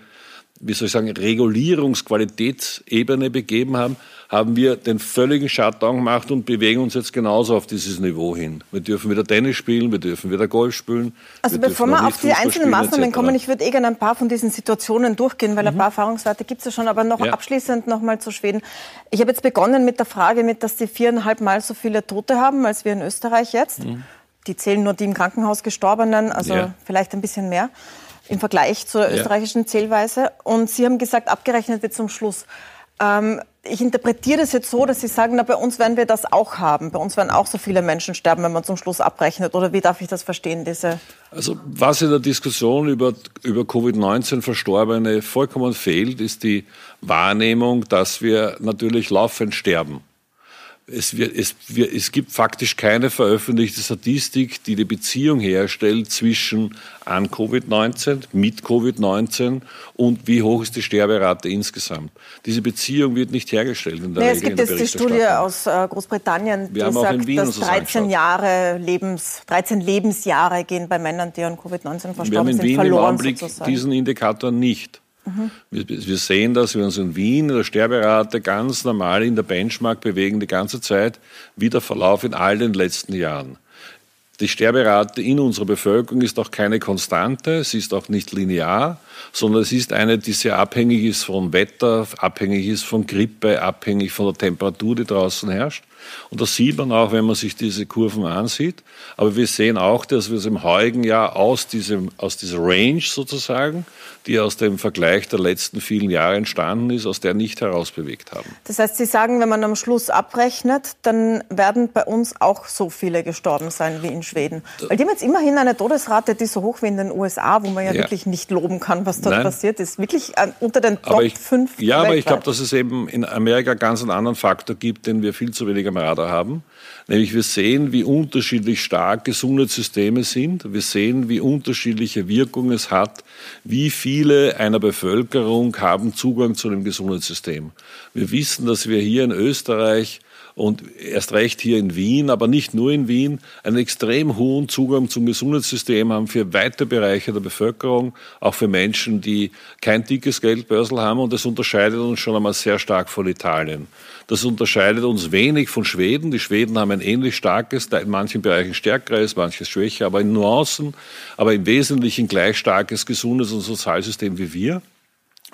wie soll ich sagen, Regulierungsqualitätsebene begeben haben, haben wir den völligen Shutdown gemacht und bewegen uns jetzt genauso auf dieses Niveau hin. Wir dürfen wieder Tennis spielen, wir dürfen wieder Golf spielen. Also bevor wir auf die einzelnen Maßnahmen kommen, ich würde eh gerne ein paar von diesen Situationen durchgehen, weil mhm. ein paar Erfahrungswerte gibt es ja schon, aber noch ja. abschließend noch mal zu Schweden. Ich habe jetzt begonnen mit der Frage, mit, dass die viereinhalb Mal so viele Tote haben als wir in Österreich jetzt. Mhm. Die zählen nur die im Krankenhaus Gestorbenen, also ja. vielleicht ein bisschen mehr im Vergleich zur ja. österreichischen Zählweise. Und Sie haben gesagt, abgerechnet wird zum Schluss. Ähm, ich interpretiere das jetzt so, dass Sie sagen, na, bei uns werden wir das auch haben. Bei uns werden auch so viele Menschen sterben, wenn man zum Schluss abrechnet. Oder wie darf ich das verstehen, diese? Also, was in der Diskussion über, über Covid-19 Verstorbene vollkommen fehlt, ist die Wahrnehmung, dass wir natürlich laufend sterben. Es, wird, es, wird, es, gibt faktisch keine veröffentlichte Statistik, die die Beziehung herstellt zwischen an Covid-19, mit Covid-19 und wie hoch ist die Sterberate insgesamt. Diese Beziehung wird nicht hergestellt. In der nee, Regel es gibt jetzt die Studie aus äh, Großbritannien, Wir die sagt, dass 13 Jahre Lebens, 13 Lebensjahre gehen bei Männern, die an Covid-19 verstorben sind, verloren. Wir haben in Wien im Augenblick sozusagen. diesen Indikator nicht. Mhm. Wir, wir, sehen, dass wir uns in Wien in der Sterberate ganz normal in der Benchmark bewegen die ganze Zeit, wie der Verlauf in all den letzten Jahren. Die Sterberate in unserer Bevölkerung ist auch keine Konstante, sie ist auch nicht linear, sondern es ist eine, die sehr abhängig ist vom Wetter, abhängig ist von Grippe, abhängig von der Temperatur, die draußen herrscht. Und das sieht man auch, wenn man sich diese Kurven ansieht. Aber wir sehen auch, dass wir es im heutigen Jahr aus, diesem, aus dieser Range sozusagen die aus dem Vergleich der letzten vielen Jahre entstanden ist, aus der nicht herausbewegt haben. Das heißt, Sie sagen, wenn man am Schluss abrechnet, dann werden bei uns auch so viele gestorben sein wie in Schweden. Weil die haben jetzt immerhin eine Todesrate, die so hoch wie in den USA, wo man ja, ja. wirklich nicht loben kann, was dort Nein. passiert ist. Wirklich äh, unter den Top ich, 5 Ja, weltweit. aber ich glaube, dass es eben in Amerika ganz einen anderen Faktor gibt, den wir viel zu wenig am Radar haben. Nämlich wir sehen, wie unterschiedlich stark Gesundheitssysteme sind. Wir sehen, wie unterschiedliche Wirkung es hat, wie viele einer Bevölkerung haben Zugang zu dem Gesundheitssystem. Wir wissen, dass wir hier in Österreich und erst recht hier in Wien, aber nicht nur in Wien, einen extrem hohen Zugang zum Gesundheitssystem haben für weite Bereiche der Bevölkerung, auch für Menschen, die kein dickes Geldbörsel haben. Und das unterscheidet uns schon einmal sehr stark von Italien. Das unterscheidet uns wenig von Schweden. Die Schweden haben ein ähnlich starkes, in manchen Bereichen stärkeres, manches schwächer, aber in Nuancen, aber im Wesentlichen gleich starkes Gesundheits- und Sozialsystem wie wir.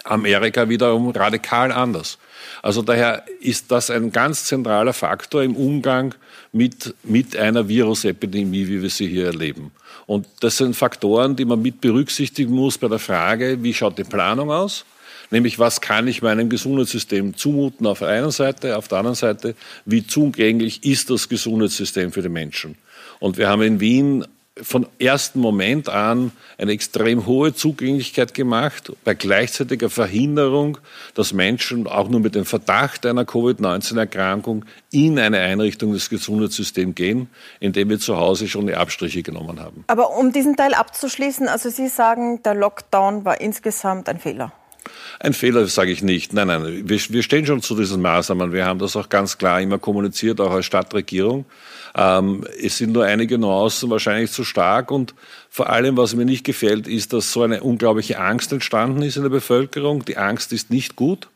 Amerika wiederum radikal anders. Also daher ist das ein ganz zentraler Faktor im Umgang mit, mit einer Virusepidemie, wie wir sie hier erleben. Und das sind Faktoren, die man mit berücksichtigen muss bei der Frage, wie schaut die Planung aus? Nämlich, was kann ich meinem Gesundheitssystem zumuten auf der einen Seite, auf der anderen Seite, wie zugänglich ist das Gesundheitssystem für die Menschen? Und wir haben in Wien von ersten Moment an eine extrem hohe Zugänglichkeit gemacht, bei gleichzeitiger Verhinderung, dass Menschen auch nur mit dem Verdacht einer Covid-19-Erkrankung in eine Einrichtung des Gesundheitssystems gehen, indem wir zu Hause schon die Abstriche genommen haben. Aber um diesen Teil abzuschließen, also Sie sagen, der Lockdown war insgesamt ein Fehler. Ein Fehler sage ich nicht. Nein, nein, wir, wir stehen schon zu diesen Maßnahmen. Wir haben das auch ganz klar immer kommuniziert, auch als Stadtregierung. Ähm, es sind nur einige Nuancen wahrscheinlich zu stark und vor allem, was mir nicht gefällt, ist, dass so eine unglaubliche Angst entstanden ist in der Bevölkerung. Die Angst ist nicht gut.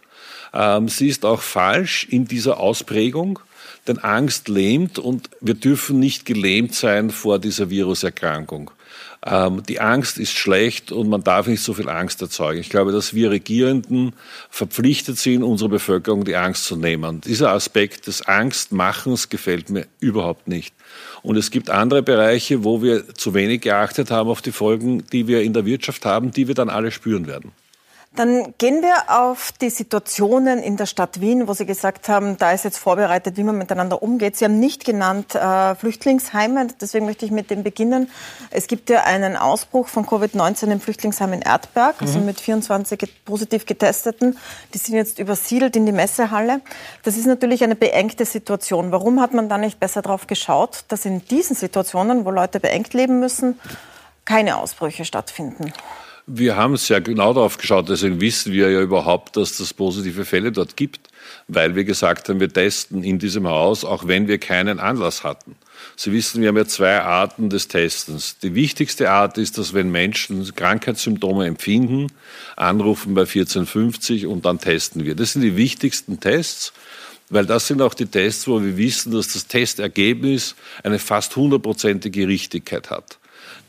Ähm, sie ist auch falsch in dieser Ausprägung, denn Angst lähmt und wir dürfen nicht gelähmt sein vor dieser Viruserkrankung. Ähm, die Angst ist schlecht und man darf nicht so viel Angst erzeugen. Ich glaube, dass wir Regierenden verpflichtet sind, unserer Bevölkerung die Angst zu nehmen. Dieser Aspekt des Angstmachens gefällt mir überhaupt nicht. Und es gibt andere Bereiche, wo wir zu wenig geachtet haben auf die Folgen, die wir in der Wirtschaft haben, die wir dann alle spüren werden. Dann gehen wir auf die Situationen in der Stadt Wien, wo Sie gesagt haben, da ist jetzt vorbereitet, wie man miteinander umgeht. Sie haben nicht genannt äh, Flüchtlingsheime, deswegen möchte ich mit dem beginnen. Es gibt ja einen Ausbruch von Covid-19 im Flüchtlingsheim in Erdberg, also mhm. mit 24 positiv Getesteten. Die sind jetzt übersiedelt in die Messehalle. Das ist natürlich eine beengte Situation. Warum hat man da nicht besser darauf geschaut, dass in diesen Situationen, wo Leute beengt leben müssen, keine Ausbrüche stattfinden? Wir haben sehr genau darauf geschaut, deswegen wissen wir ja überhaupt, dass es positive Fälle dort gibt, weil wir gesagt haben, wir testen in diesem Haus, auch wenn wir keinen Anlass hatten. Sie wissen, wir haben ja zwei Arten des Testens. Die wichtigste Art ist, dass wenn Menschen Krankheitssymptome empfinden, anrufen bei 1450 und dann testen wir. Das sind die wichtigsten Tests weil das sind auch die Tests, wo wir wissen, dass das Testergebnis eine fast hundertprozentige Richtigkeit hat.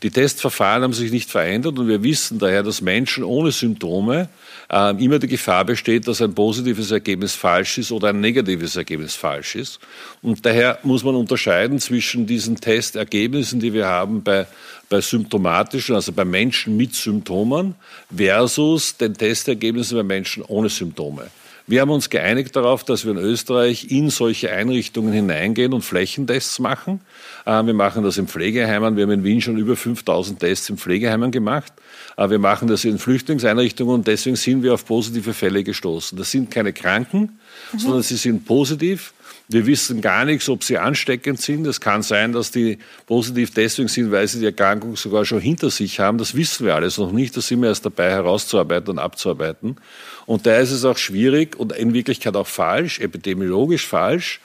Die Testverfahren haben sich nicht verändert und wir wissen daher, dass Menschen ohne Symptome äh, immer die Gefahr besteht, dass ein positives Ergebnis falsch ist oder ein negatives Ergebnis falsch ist. Und daher muss man unterscheiden zwischen diesen Testergebnissen, die wir haben bei, bei symptomatischen, also bei Menschen mit Symptomen, versus den Testergebnissen bei Menschen ohne Symptome. Wir haben uns geeinigt darauf, dass wir in Österreich in solche Einrichtungen hineingehen und Flächentests machen. Äh, wir machen das in Pflegeheimen. Wir haben in Wien schon über 5000 Tests in Pflegeheimen gemacht. Äh, wir machen das in Flüchtlingseinrichtungen und deswegen sind wir auf positive Fälle gestoßen. Das sind keine Kranken, mhm. sondern sie sind positiv. Wir wissen gar nichts, ob sie ansteckend sind. Es kann sein, dass die positiv deswegen sind, weil sie die Erkrankung sogar schon hinter sich haben. Das wissen wir alles noch nicht. Da sind wir erst dabei, herauszuarbeiten und abzuarbeiten. Und da ist es auch schwierig und in Wirklichkeit auch falsch, epidemiologisch falsch,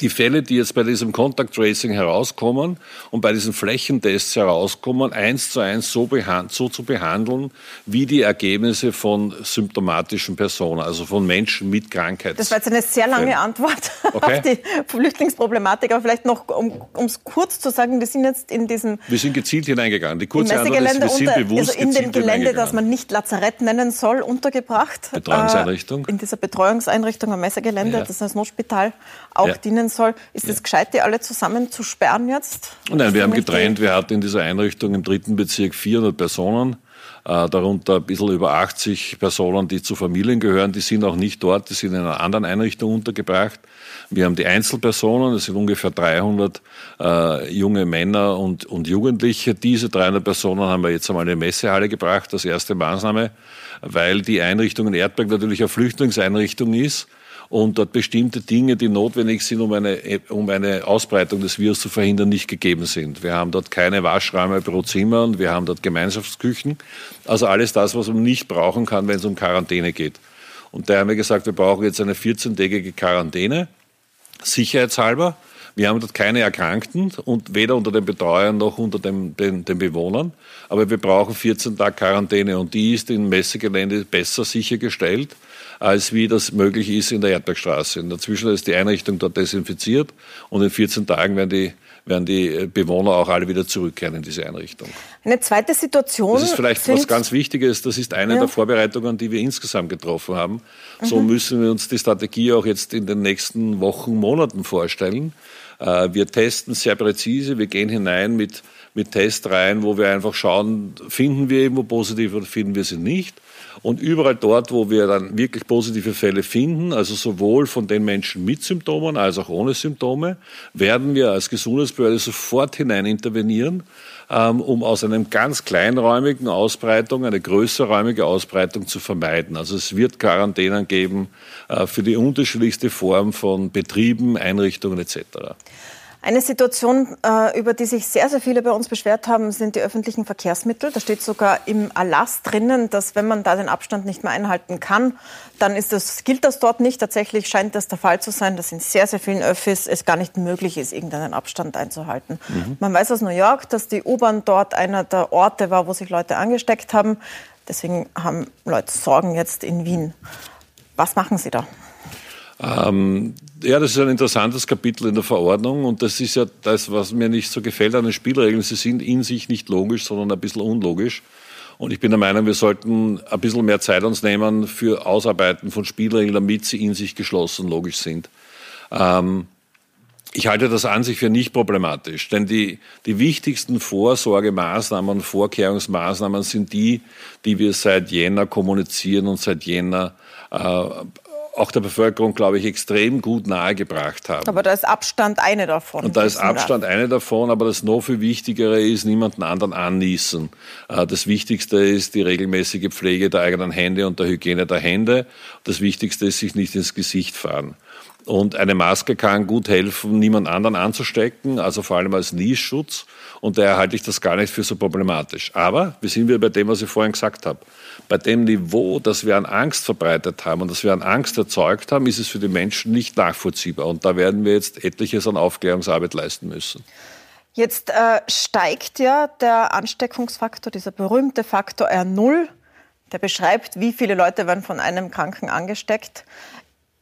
die Fälle, die jetzt bei diesem Contact Tracing herauskommen und bei diesen Flächentests herauskommen, eins zu eins so, so, zu behandeln, wie die Ergebnisse von symptomatischen Personen, also von Menschen mit Krankheit. Das war jetzt eine sehr lange Antwort okay. auf die Flüchtlingsproblematik, aber vielleicht noch, um es kurz zu sagen, wir sind jetzt in diesem... Wir sind gezielt hineingegangen. Die kurze Antwort ist, wir sind unter, bewusst also in dem Gelände, das man nicht Lazarett nennen soll, untergebracht. Betreuungseinrichtung. Äh, in dieser Betreuungseinrichtung am Messegelände, ja. das ist das Notspital, auch ja. dienen soll. Ist ja. es gescheit, die alle zusammen zu sperren jetzt? Nein, wir haben getrennt. Wir hatten in dieser Einrichtung im dritten Bezirk 400 Personen äh, darunter ein bisschen über 80 Personen, die zu Familien gehören. Die sind auch nicht dort, die sind in einer anderen Einrichtung untergebracht. Wir haben die Einzelpersonen, das sind ungefähr 300 äh, junge Männer und, und Jugendliche. Diese 300 Personen haben wir jetzt einmal in die Messehalle gebracht, das erste Maßnahme, weil die Einrichtung in Erdberg natürlich eine Flüchtlingseinrichtung ist und dort bestimmte Dinge, die notwendig sind, um eine, um eine Ausbreitung des Virus zu verhindern, nicht gegeben sind. Wir haben dort keine Waschräume pro Zimmer wir haben dort Gemeinschaftsküchen. Also alles das, was man nicht brauchen kann, wenn es um Quarantäne geht. Und da haben wir gesagt, wir brauchen jetzt eine 14-tägige Quarantäne. sicherheitshalber. Wir haben dort keine Erkrankten und weder unter den Betreuern noch unter den, den, den Bewohnern. Aber wir brauchen 14 Tage Quarantäne und die ist im Messegelände besser sichergestellt, als wie das möglich ist in der Erdbergstraße. In der Zwischenzeit ist die Einrichtung dort desinfiziert und in 14 Tagen werden die werden die Bewohner auch alle wieder zurückkehren in diese Einrichtung. Eine zweite Situation. Das ist vielleicht was ganz Wichtiges. Das ist eine ja. der Vorbereitungen, die wir insgesamt getroffen haben. So mhm. müssen wir uns die Strategie auch jetzt in den nächsten Wochen, Monaten vorstellen. Äh, wir testen sehr präzise. Wir gehen hinein mit, mit Testreihen, wo wir einfach schauen, finden wir irgendwo positiv oder finden wir sie nicht. Und überall dort, wo wir dann wirklich positive Fälle finden, also sowohl von den Menschen mit Symptomen als auch ohne Symptome, werden wir als Gesundheitsbehörde sofort hinein intervenieren, ähm, um aus einem ganz kleinräumigen Ausbreitung eine größerräumige Ausbreitung zu vermeiden. Also es wird Quarantänen geben äh, für die unterschiedlichste Form von Betrieben, Einrichtungen etc. Eine Situation, äh, über die sich sehr, sehr viele bei uns beschwert haben, sind die öffentlichen Verkehrsmittel. Da steht sogar im Erlass drinnen, dass wenn man da den Abstand nicht mehr einhalten kann, dann ist das, gilt das dort nicht. Tatsächlich scheint das der Fall zu sein, dass in sehr, sehr vielen Öffis es gar nicht möglich ist, irgendeinen Abstand einzuhalten. Mhm. Man weiß aus New York, dass die U-Bahn dort einer der Orte war, wo sich Leute angesteckt haben. Deswegen haben Leute Sorgen jetzt in Wien. Was machen Sie da? Ähm, ja, das ist ein interessantes Kapitel in der Verordnung und das ist ja das, was mir nicht so gefällt an den Spielregeln. Sie sind in sich nicht logisch, sondern ein bisschen unlogisch. Und ich bin der Meinung, wir sollten ein bisschen mehr Zeit uns nehmen für Ausarbeiten von Spielregeln, damit sie in sich geschlossen logisch sind. Ähm, ich halte das an sich für nicht problematisch, denn die, die wichtigsten Vorsorgemaßnahmen, Vorkehrungsmaßnahmen sind die, die wir seit Jänner kommunizieren und seit Jänner äh, auch der Bevölkerung, glaube ich, extrem gut nahegebracht haben. Aber da ist Abstand eine davon. Und da ist Abstand darf. eine davon, aber das noch viel Wichtigere ist, niemanden anderen annießen. Äh, das Wichtigste ist die regelmäßige Pflege der eigenen Hände und der Hygiene der Hände. Das Wichtigste ist, sich nicht ins Gesicht fahren. Und eine Maske kann gut helfen, niemand anderen anzustecken, also vor allem als Niesschutz. Und daher halte ich das gar nicht für so problematisch. Aber wir sind wieder bei dem, was ich vorhin gesagt habe. Bei dem Niveau, das wir an Angst verbreitet haben und das wir an Angst erzeugt haben, ist es für die Menschen nicht nachvollziehbar. Und da werden wir jetzt etliches an Aufklärungsarbeit leisten müssen. Jetzt äh, steigt ja der Ansteckungsfaktor, dieser berühmte Faktor R0. Der beschreibt, wie viele Leute werden von einem Kranken angesteckt.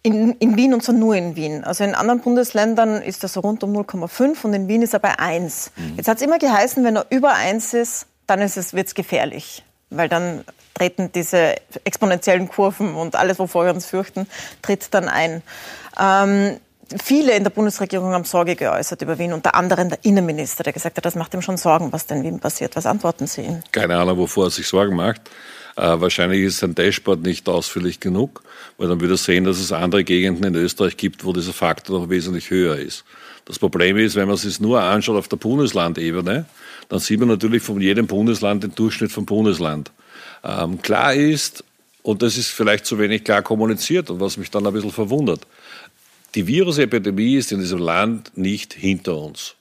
In, in, Wien und zwar nur in Wien. Also in anderen Bundesländern ist das so rund um 0,5 und in Wien ist er bei 1. Mhm. Jetzt hat es immer geheißen, wenn er über 1 ist, dann ist es, wird es gefährlich. Weil dann treten diese exponentiellen Kurven und alles, wovor wir uns fürchten, tritt dann ein. Ähm, viele in der Bundesregierung haben Sorge geäußert über Wien, unter anderem der Innenminister, der gesagt hat, das macht ihm schon Sorgen, was denn in Wien passiert. Was antworten Sie ihm? Keine Ahnung, wovor er sich Sorgen macht. Äh, wahrscheinlich ist sein Dashboard nicht ausführlich genug, weil dann würde er sehen, dass es andere Gegenden in Österreich gibt, wo dieser Faktor noch wesentlich höher ist. Das Problem ist, wenn man es nur anschaut auf der Bundeslandebene, dann sieht man natürlich von jedem Bundesland den Durchschnitt vom Bundesland. Ähm, klar ist, und das ist vielleicht zu wenig klar kommuniziert und was mich dann ein bisschen verwundert, die Virusepidemie ist in diesem Land nicht hinter uns.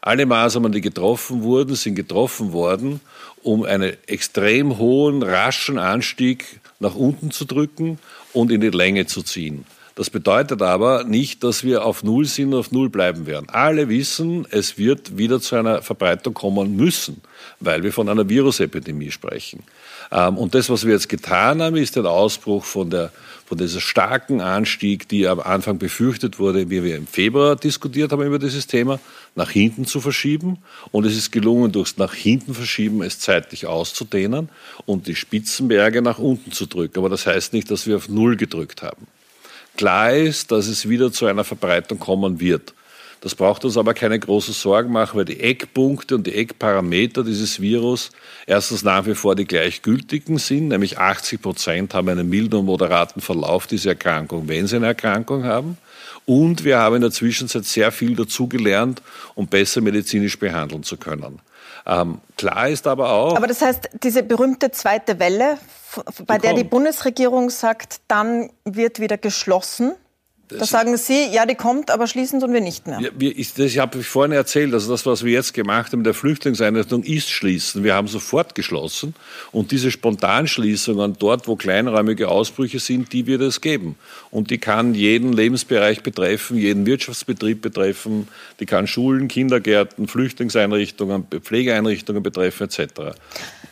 Alle Maßnahmen, die getroffen wurden, sind getroffen worden, um einen extrem hohen, raschen Anstieg nach unten zu drücken und in die Länge zu ziehen. Das bedeutet aber nicht, dass wir auf Null sind und auf Null bleiben werden. Alle wissen, es wird wieder zu einer Verbreitung kommen müssen, weil wir von einer Virusepidemie sprechen. Ähm, und das, was wir jetzt getan haben, ist der Ausbruch von der von dieser starken Anstieg, die am Anfang befürchtet wurde, wie wir im Februar diskutiert haben über dieses Thema, nach hinten zu verschieben. Und es ist gelungen, durchs nach hinten verschieben es zeitlich auszudehnen und die Spitzenberge nach unten zu drücken. Aber das heißt nicht, dass wir auf Null gedrückt haben. Klar ist, dass es wieder zu einer Verbreitung kommen wird. Das braucht uns aber keine großen Sorgen machen, weil die Eckpunkte und die Eckparameter dieses Virus erstens nach wie vor die gleichgültigen sind, nämlich 80 Prozent haben einen milden und moderaten Verlauf dieser Erkrankung, wenn sie eine Erkrankung haben. Und wir haben in der Zwischenzeit sehr viel dazugelernt, um besser medizinisch behandeln zu können. Ähm, klar ist aber auch. Aber das heißt, diese berühmte zweite Welle, bei der die Bundesregierung sagt, dann wird wieder geschlossen, da sagen Sie, ja, die kommt, aber schließen tun wir nicht mehr. Ja, wir, ich, das habe ich vorhin erzählt. Also das, was wir jetzt gemacht haben der Flüchtlingseinrichtung, ist schließen. Wir haben sofort geschlossen. Und diese Spontanschließungen dort, wo kleinräumige Ausbrüche sind, die wird es geben. Und die kann jeden Lebensbereich betreffen, jeden Wirtschaftsbetrieb betreffen. Die kann Schulen, Kindergärten, Flüchtlingseinrichtungen, Pflegeeinrichtungen betreffen etc.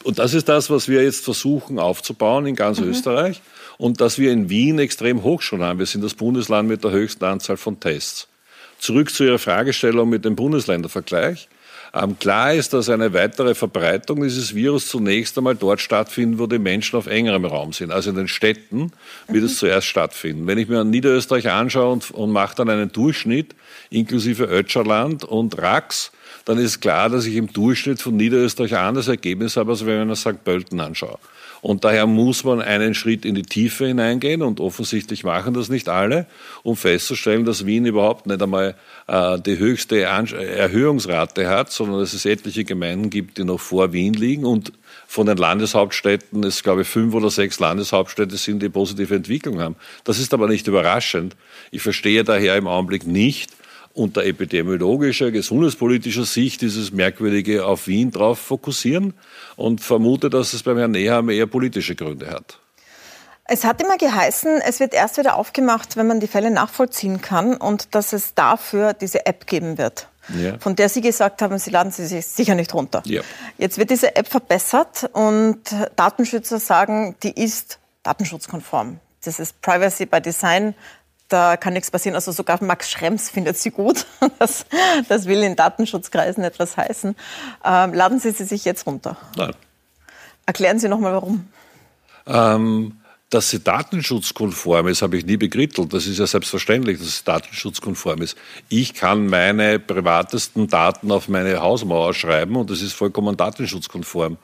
Und das ist das, was wir jetzt versuchen aufzubauen in ganz mhm. Österreich und dass wir in Wien extrem hoch schon haben. Wir sind das Bundesland mit der höchsten Anzahl von Tests. Zurück zu Ihrer Fragestellung mit dem Bundesländervergleich. Ähm, klar ist, dass eine weitere Verbreitung dieses Virus zunächst einmal dort stattfinden, wo die Menschen auf engerem Raum sind. Also in den Städten wird mhm. es zuerst stattfinden. Wenn ich mir Niederösterreich anschaue und, und mache dann einen Durchschnitt inklusive Ötscherland und Rax, dann ist klar, dass ich im Durchschnitt von Niederösterreich ein anderes Ergebnis habe, als wenn ich mir St. Pölten anschaue. Und daher muss man einen Schritt in die Tiefe hineingehen und offensichtlich machen das nicht alle, um festzustellen, dass Wien überhaupt nicht einmal äh, die höchste Erhöhungsrate hat, sondern dass es etliche Gemeinden gibt, die noch vor Wien liegen und von den Landeshauptstädten, es glaube ich fünf oder sechs Landeshauptstädte sind, die positive Entwicklung haben. Das ist aber nicht überraschend. Ich verstehe daher im Augenblick nicht, unter epidemiologischer, gesundheitspolitischer Sicht dieses Merkwürdige auf Wien drauf fokussieren und vermute, dass es beim Herrn Nehammer eher politische Gründe hat. Es hat immer geheißen, es wird erst wieder aufgemacht, wenn man die Fälle nachvollziehen kann und dass es dafür diese App geben wird. Ja. Von der Sie gesagt haben, Sie laden sie sich sicher nicht runter. Ja. Jetzt wird diese App verbessert und Datenschützer sagen, die ist datenschutzkonform. Das ist Privacy by Design da kann nichts passieren. Also sogar Max Schrems findet sie gut. Das, das will in Datenschutzkreisen etwas heißen. Ähm, laden Sie sie sich jetzt runter? Nein. Erklären Sie nochmal, warum. Ähm, dass sie datenschutzkonform ist, habe ich nie begrittelt. Das ist ja selbstverständlich, dass es datenschutzkonform ist. Ich kann meine privatesten Daten auf meine Hausmauer schreiben und das ist vollkommen datenschutzkonform.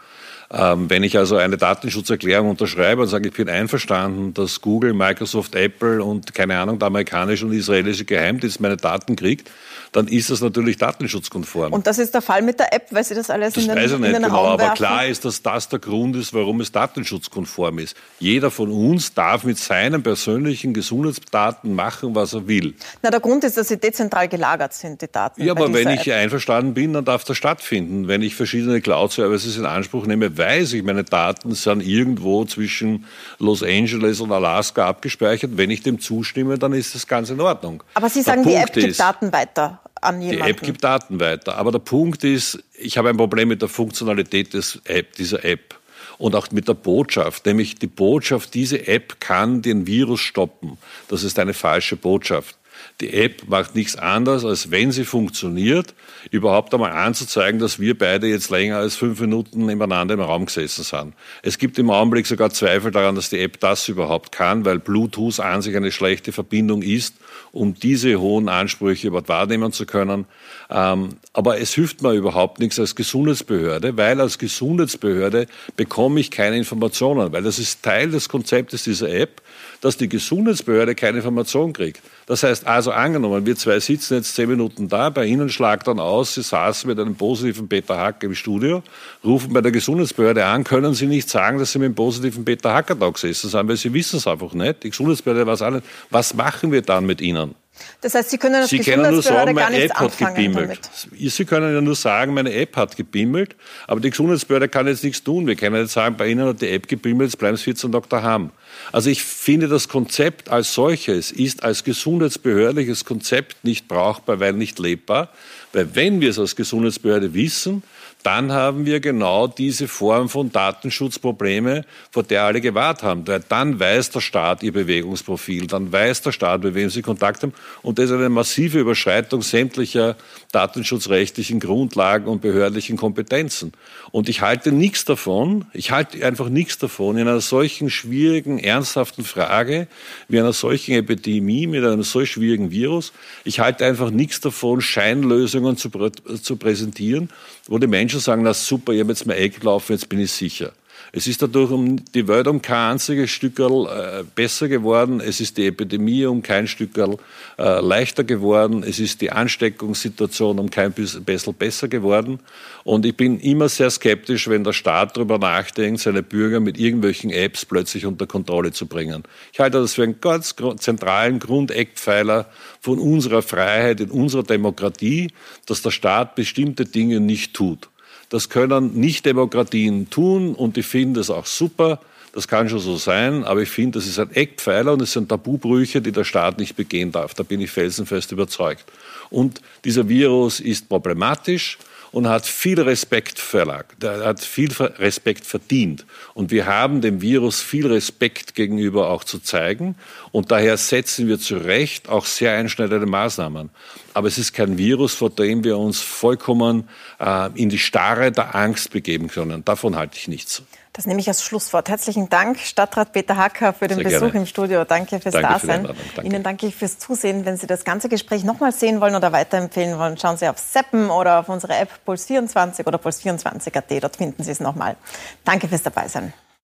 Ähm, wenn ich also eine Datenschutzerklärung unterschreibe und sage, ich bin einverstanden, dass Google, Microsoft, Apple und keine Ahnung, der amerikanische und israelische Geheimdienst meine Daten kriegt, dann ist das natürlich datenschutzkonform. Und das ist der Fall mit der App, weil Sie das alles das in den, weiß ich nicht genau, aber klar ist, dass das der Grund ist, warum es datenschutzkonform ist. Jeder von uns darf mit seinen persönlichen Gesundheitsdaten machen, was er will. Na, der Grund ist, dass sie dezentral gelagert sind, die Daten. Ja, aber wenn ich App. einverstanden bin, dann darf das stattfinden. Wenn ich verschiedene Cloud-Services in Anspruch nehme, weiß ich, meine Daten sind irgendwo zwischen Los Angeles und Alaska abgespeichert. Wenn ich dem zustimme, dann ist das ganz in Ordnung. Aber Sie sagen, die App gibt Daten weiter an jemanden. Die App gibt Daten weiter. Aber der Punkt ist, ich habe ein Problem mit der Funktionalität des App, dieser App und auch mit der Botschaft, nämlich die Botschaft, diese App kann den Virus stoppen. Das ist eine falsche Botschaft. Die App macht nichts anderes, als wenn sie funktioniert, überhaupt einmal anzuzeigen, dass wir beide jetzt länger als fünf Minuten nebeneinander im Raum gesessen sind. Es gibt im Augenblick sogar Zweifel daran, dass die App das überhaupt kann, weil Bluetooth an sich eine schlechte Verbindung ist, um diese hohen Ansprüche überhaupt wahrnehmen zu können. Ähm, aber es hilft mir überhaupt nichts als Gesundheitsbehörde, weil als Gesundheitsbehörde bekomme ich keine Informationen, weil das ist Teil des Konzeptes dieser App, dass die Gesundheitsbehörde keine Information kriegt. Das heißt also angenommen, wir zwei sitzen jetzt zehn Minuten da, bei Ihnen schlagt dann aus, Sie saßen mit einem positiven Beta-Hack im Studio, rufen bei der Gesundheitsbehörde an, können Sie nicht sagen, dass Sie mit einem positiven Beta-Hacker da gesessen sind, weil Sie wissen es einfach nicht. Die Gesundheitsbehörde weiß auch nicht. Was machen wir dann mit Ihnen? Das heißt, Sie können als Sie können nur sagen, meine App hat gebimmelt. Damit. Sie können ja nur sagen, meine App hat gebimmelt, aber die Gesundheitsbehörde kann jetzt nichts tun. Wir können jetzt sagen, bei Ihnen hat die App gebimmelt, jetzt bleiben Sie 14 Tage daheim. Also ich finde, das Konzept als solches ist als gesundheitsbehördliches Konzept nicht brauchbar, weil nicht lebbar. Weil wenn wir es als Gesundheitsbehörde wissen, dann haben wir genau diese Form von Datenschutzprobleme, vor der alle gewahrt haben. Dann weiß der Staat ihr Bewegungsprofil, dann weiß der Staat, mit wem sie Kontakt haben. Und das ist eine massive Überschreitung sämtlicher datenschutzrechtlichen Grundlagen und behördlichen Kompetenzen. Und ich halte nichts davon, ich halte einfach nichts davon, in einer solchen schwierigen, ernsthaften Frage wie einer solchen Epidemie mit einem so schwierigen Virus, ich halte einfach nichts davon, Scheinlösungen zu, zu präsentieren, wo die Menschen sagen, na super, ich habe jetzt mein Eck gelaufen, jetzt bin ich sicher. Es ist dadurch um die Welt um kein einziges Stückerl äh, besser geworden. Es ist die Epidemie um kein Stückerl äh, leichter geworden. Es ist die Ansteckungssituation um kein bisschen besser geworden. Und ich bin immer sehr skeptisch, wenn der Staat darüber nachdenkt, seine Bürger mit irgendwelchen Apps plötzlich unter Kontrolle zu bringen. Ich halte das für einen ganz zentralen Grundeckpfeiler von unserer Freiheit in unserer Demokratie, dass der Staat bestimmte Dinge nicht tut. Das können Nicht-Demokratien tun und ich finde es auch super. Das kann schon so sein, aber ich finde, das ist ein Eckpfeiler und es sind Tabubrüche, die der Staat nicht begehen darf. Da bin ich felsenfest überzeugt. Und dieser Virus ist problematisch und hat viel Respekt verlangt, er hat viel Respekt verdient. Und wir haben dem Virus viel Respekt gegenüber auch zu zeigen. Und daher setzen wir zu Recht auch sehr einschneidende Maßnahmen. Aber es ist kein Virus, vor dem wir uns vollkommen äh, in die Starre der Angst begeben können. Davon halte ich nichts. Das nehme ich als Schlusswort. Herzlichen Dank, Stadtrat Peter Hacker, für den Sehr Besuch gerne. im Studio. Danke fürs danke Dasein. Für danke. Ihnen danke ich fürs Zusehen. Wenn Sie das ganze Gespräch nochmal sehen wollen oder weiterempfehlen wollen, schauen Sie auf Seppen oder auf unsere App Puls24 oder Puls24.at. Dort finden Sie es nochmal. Danke fürs Dabeisein.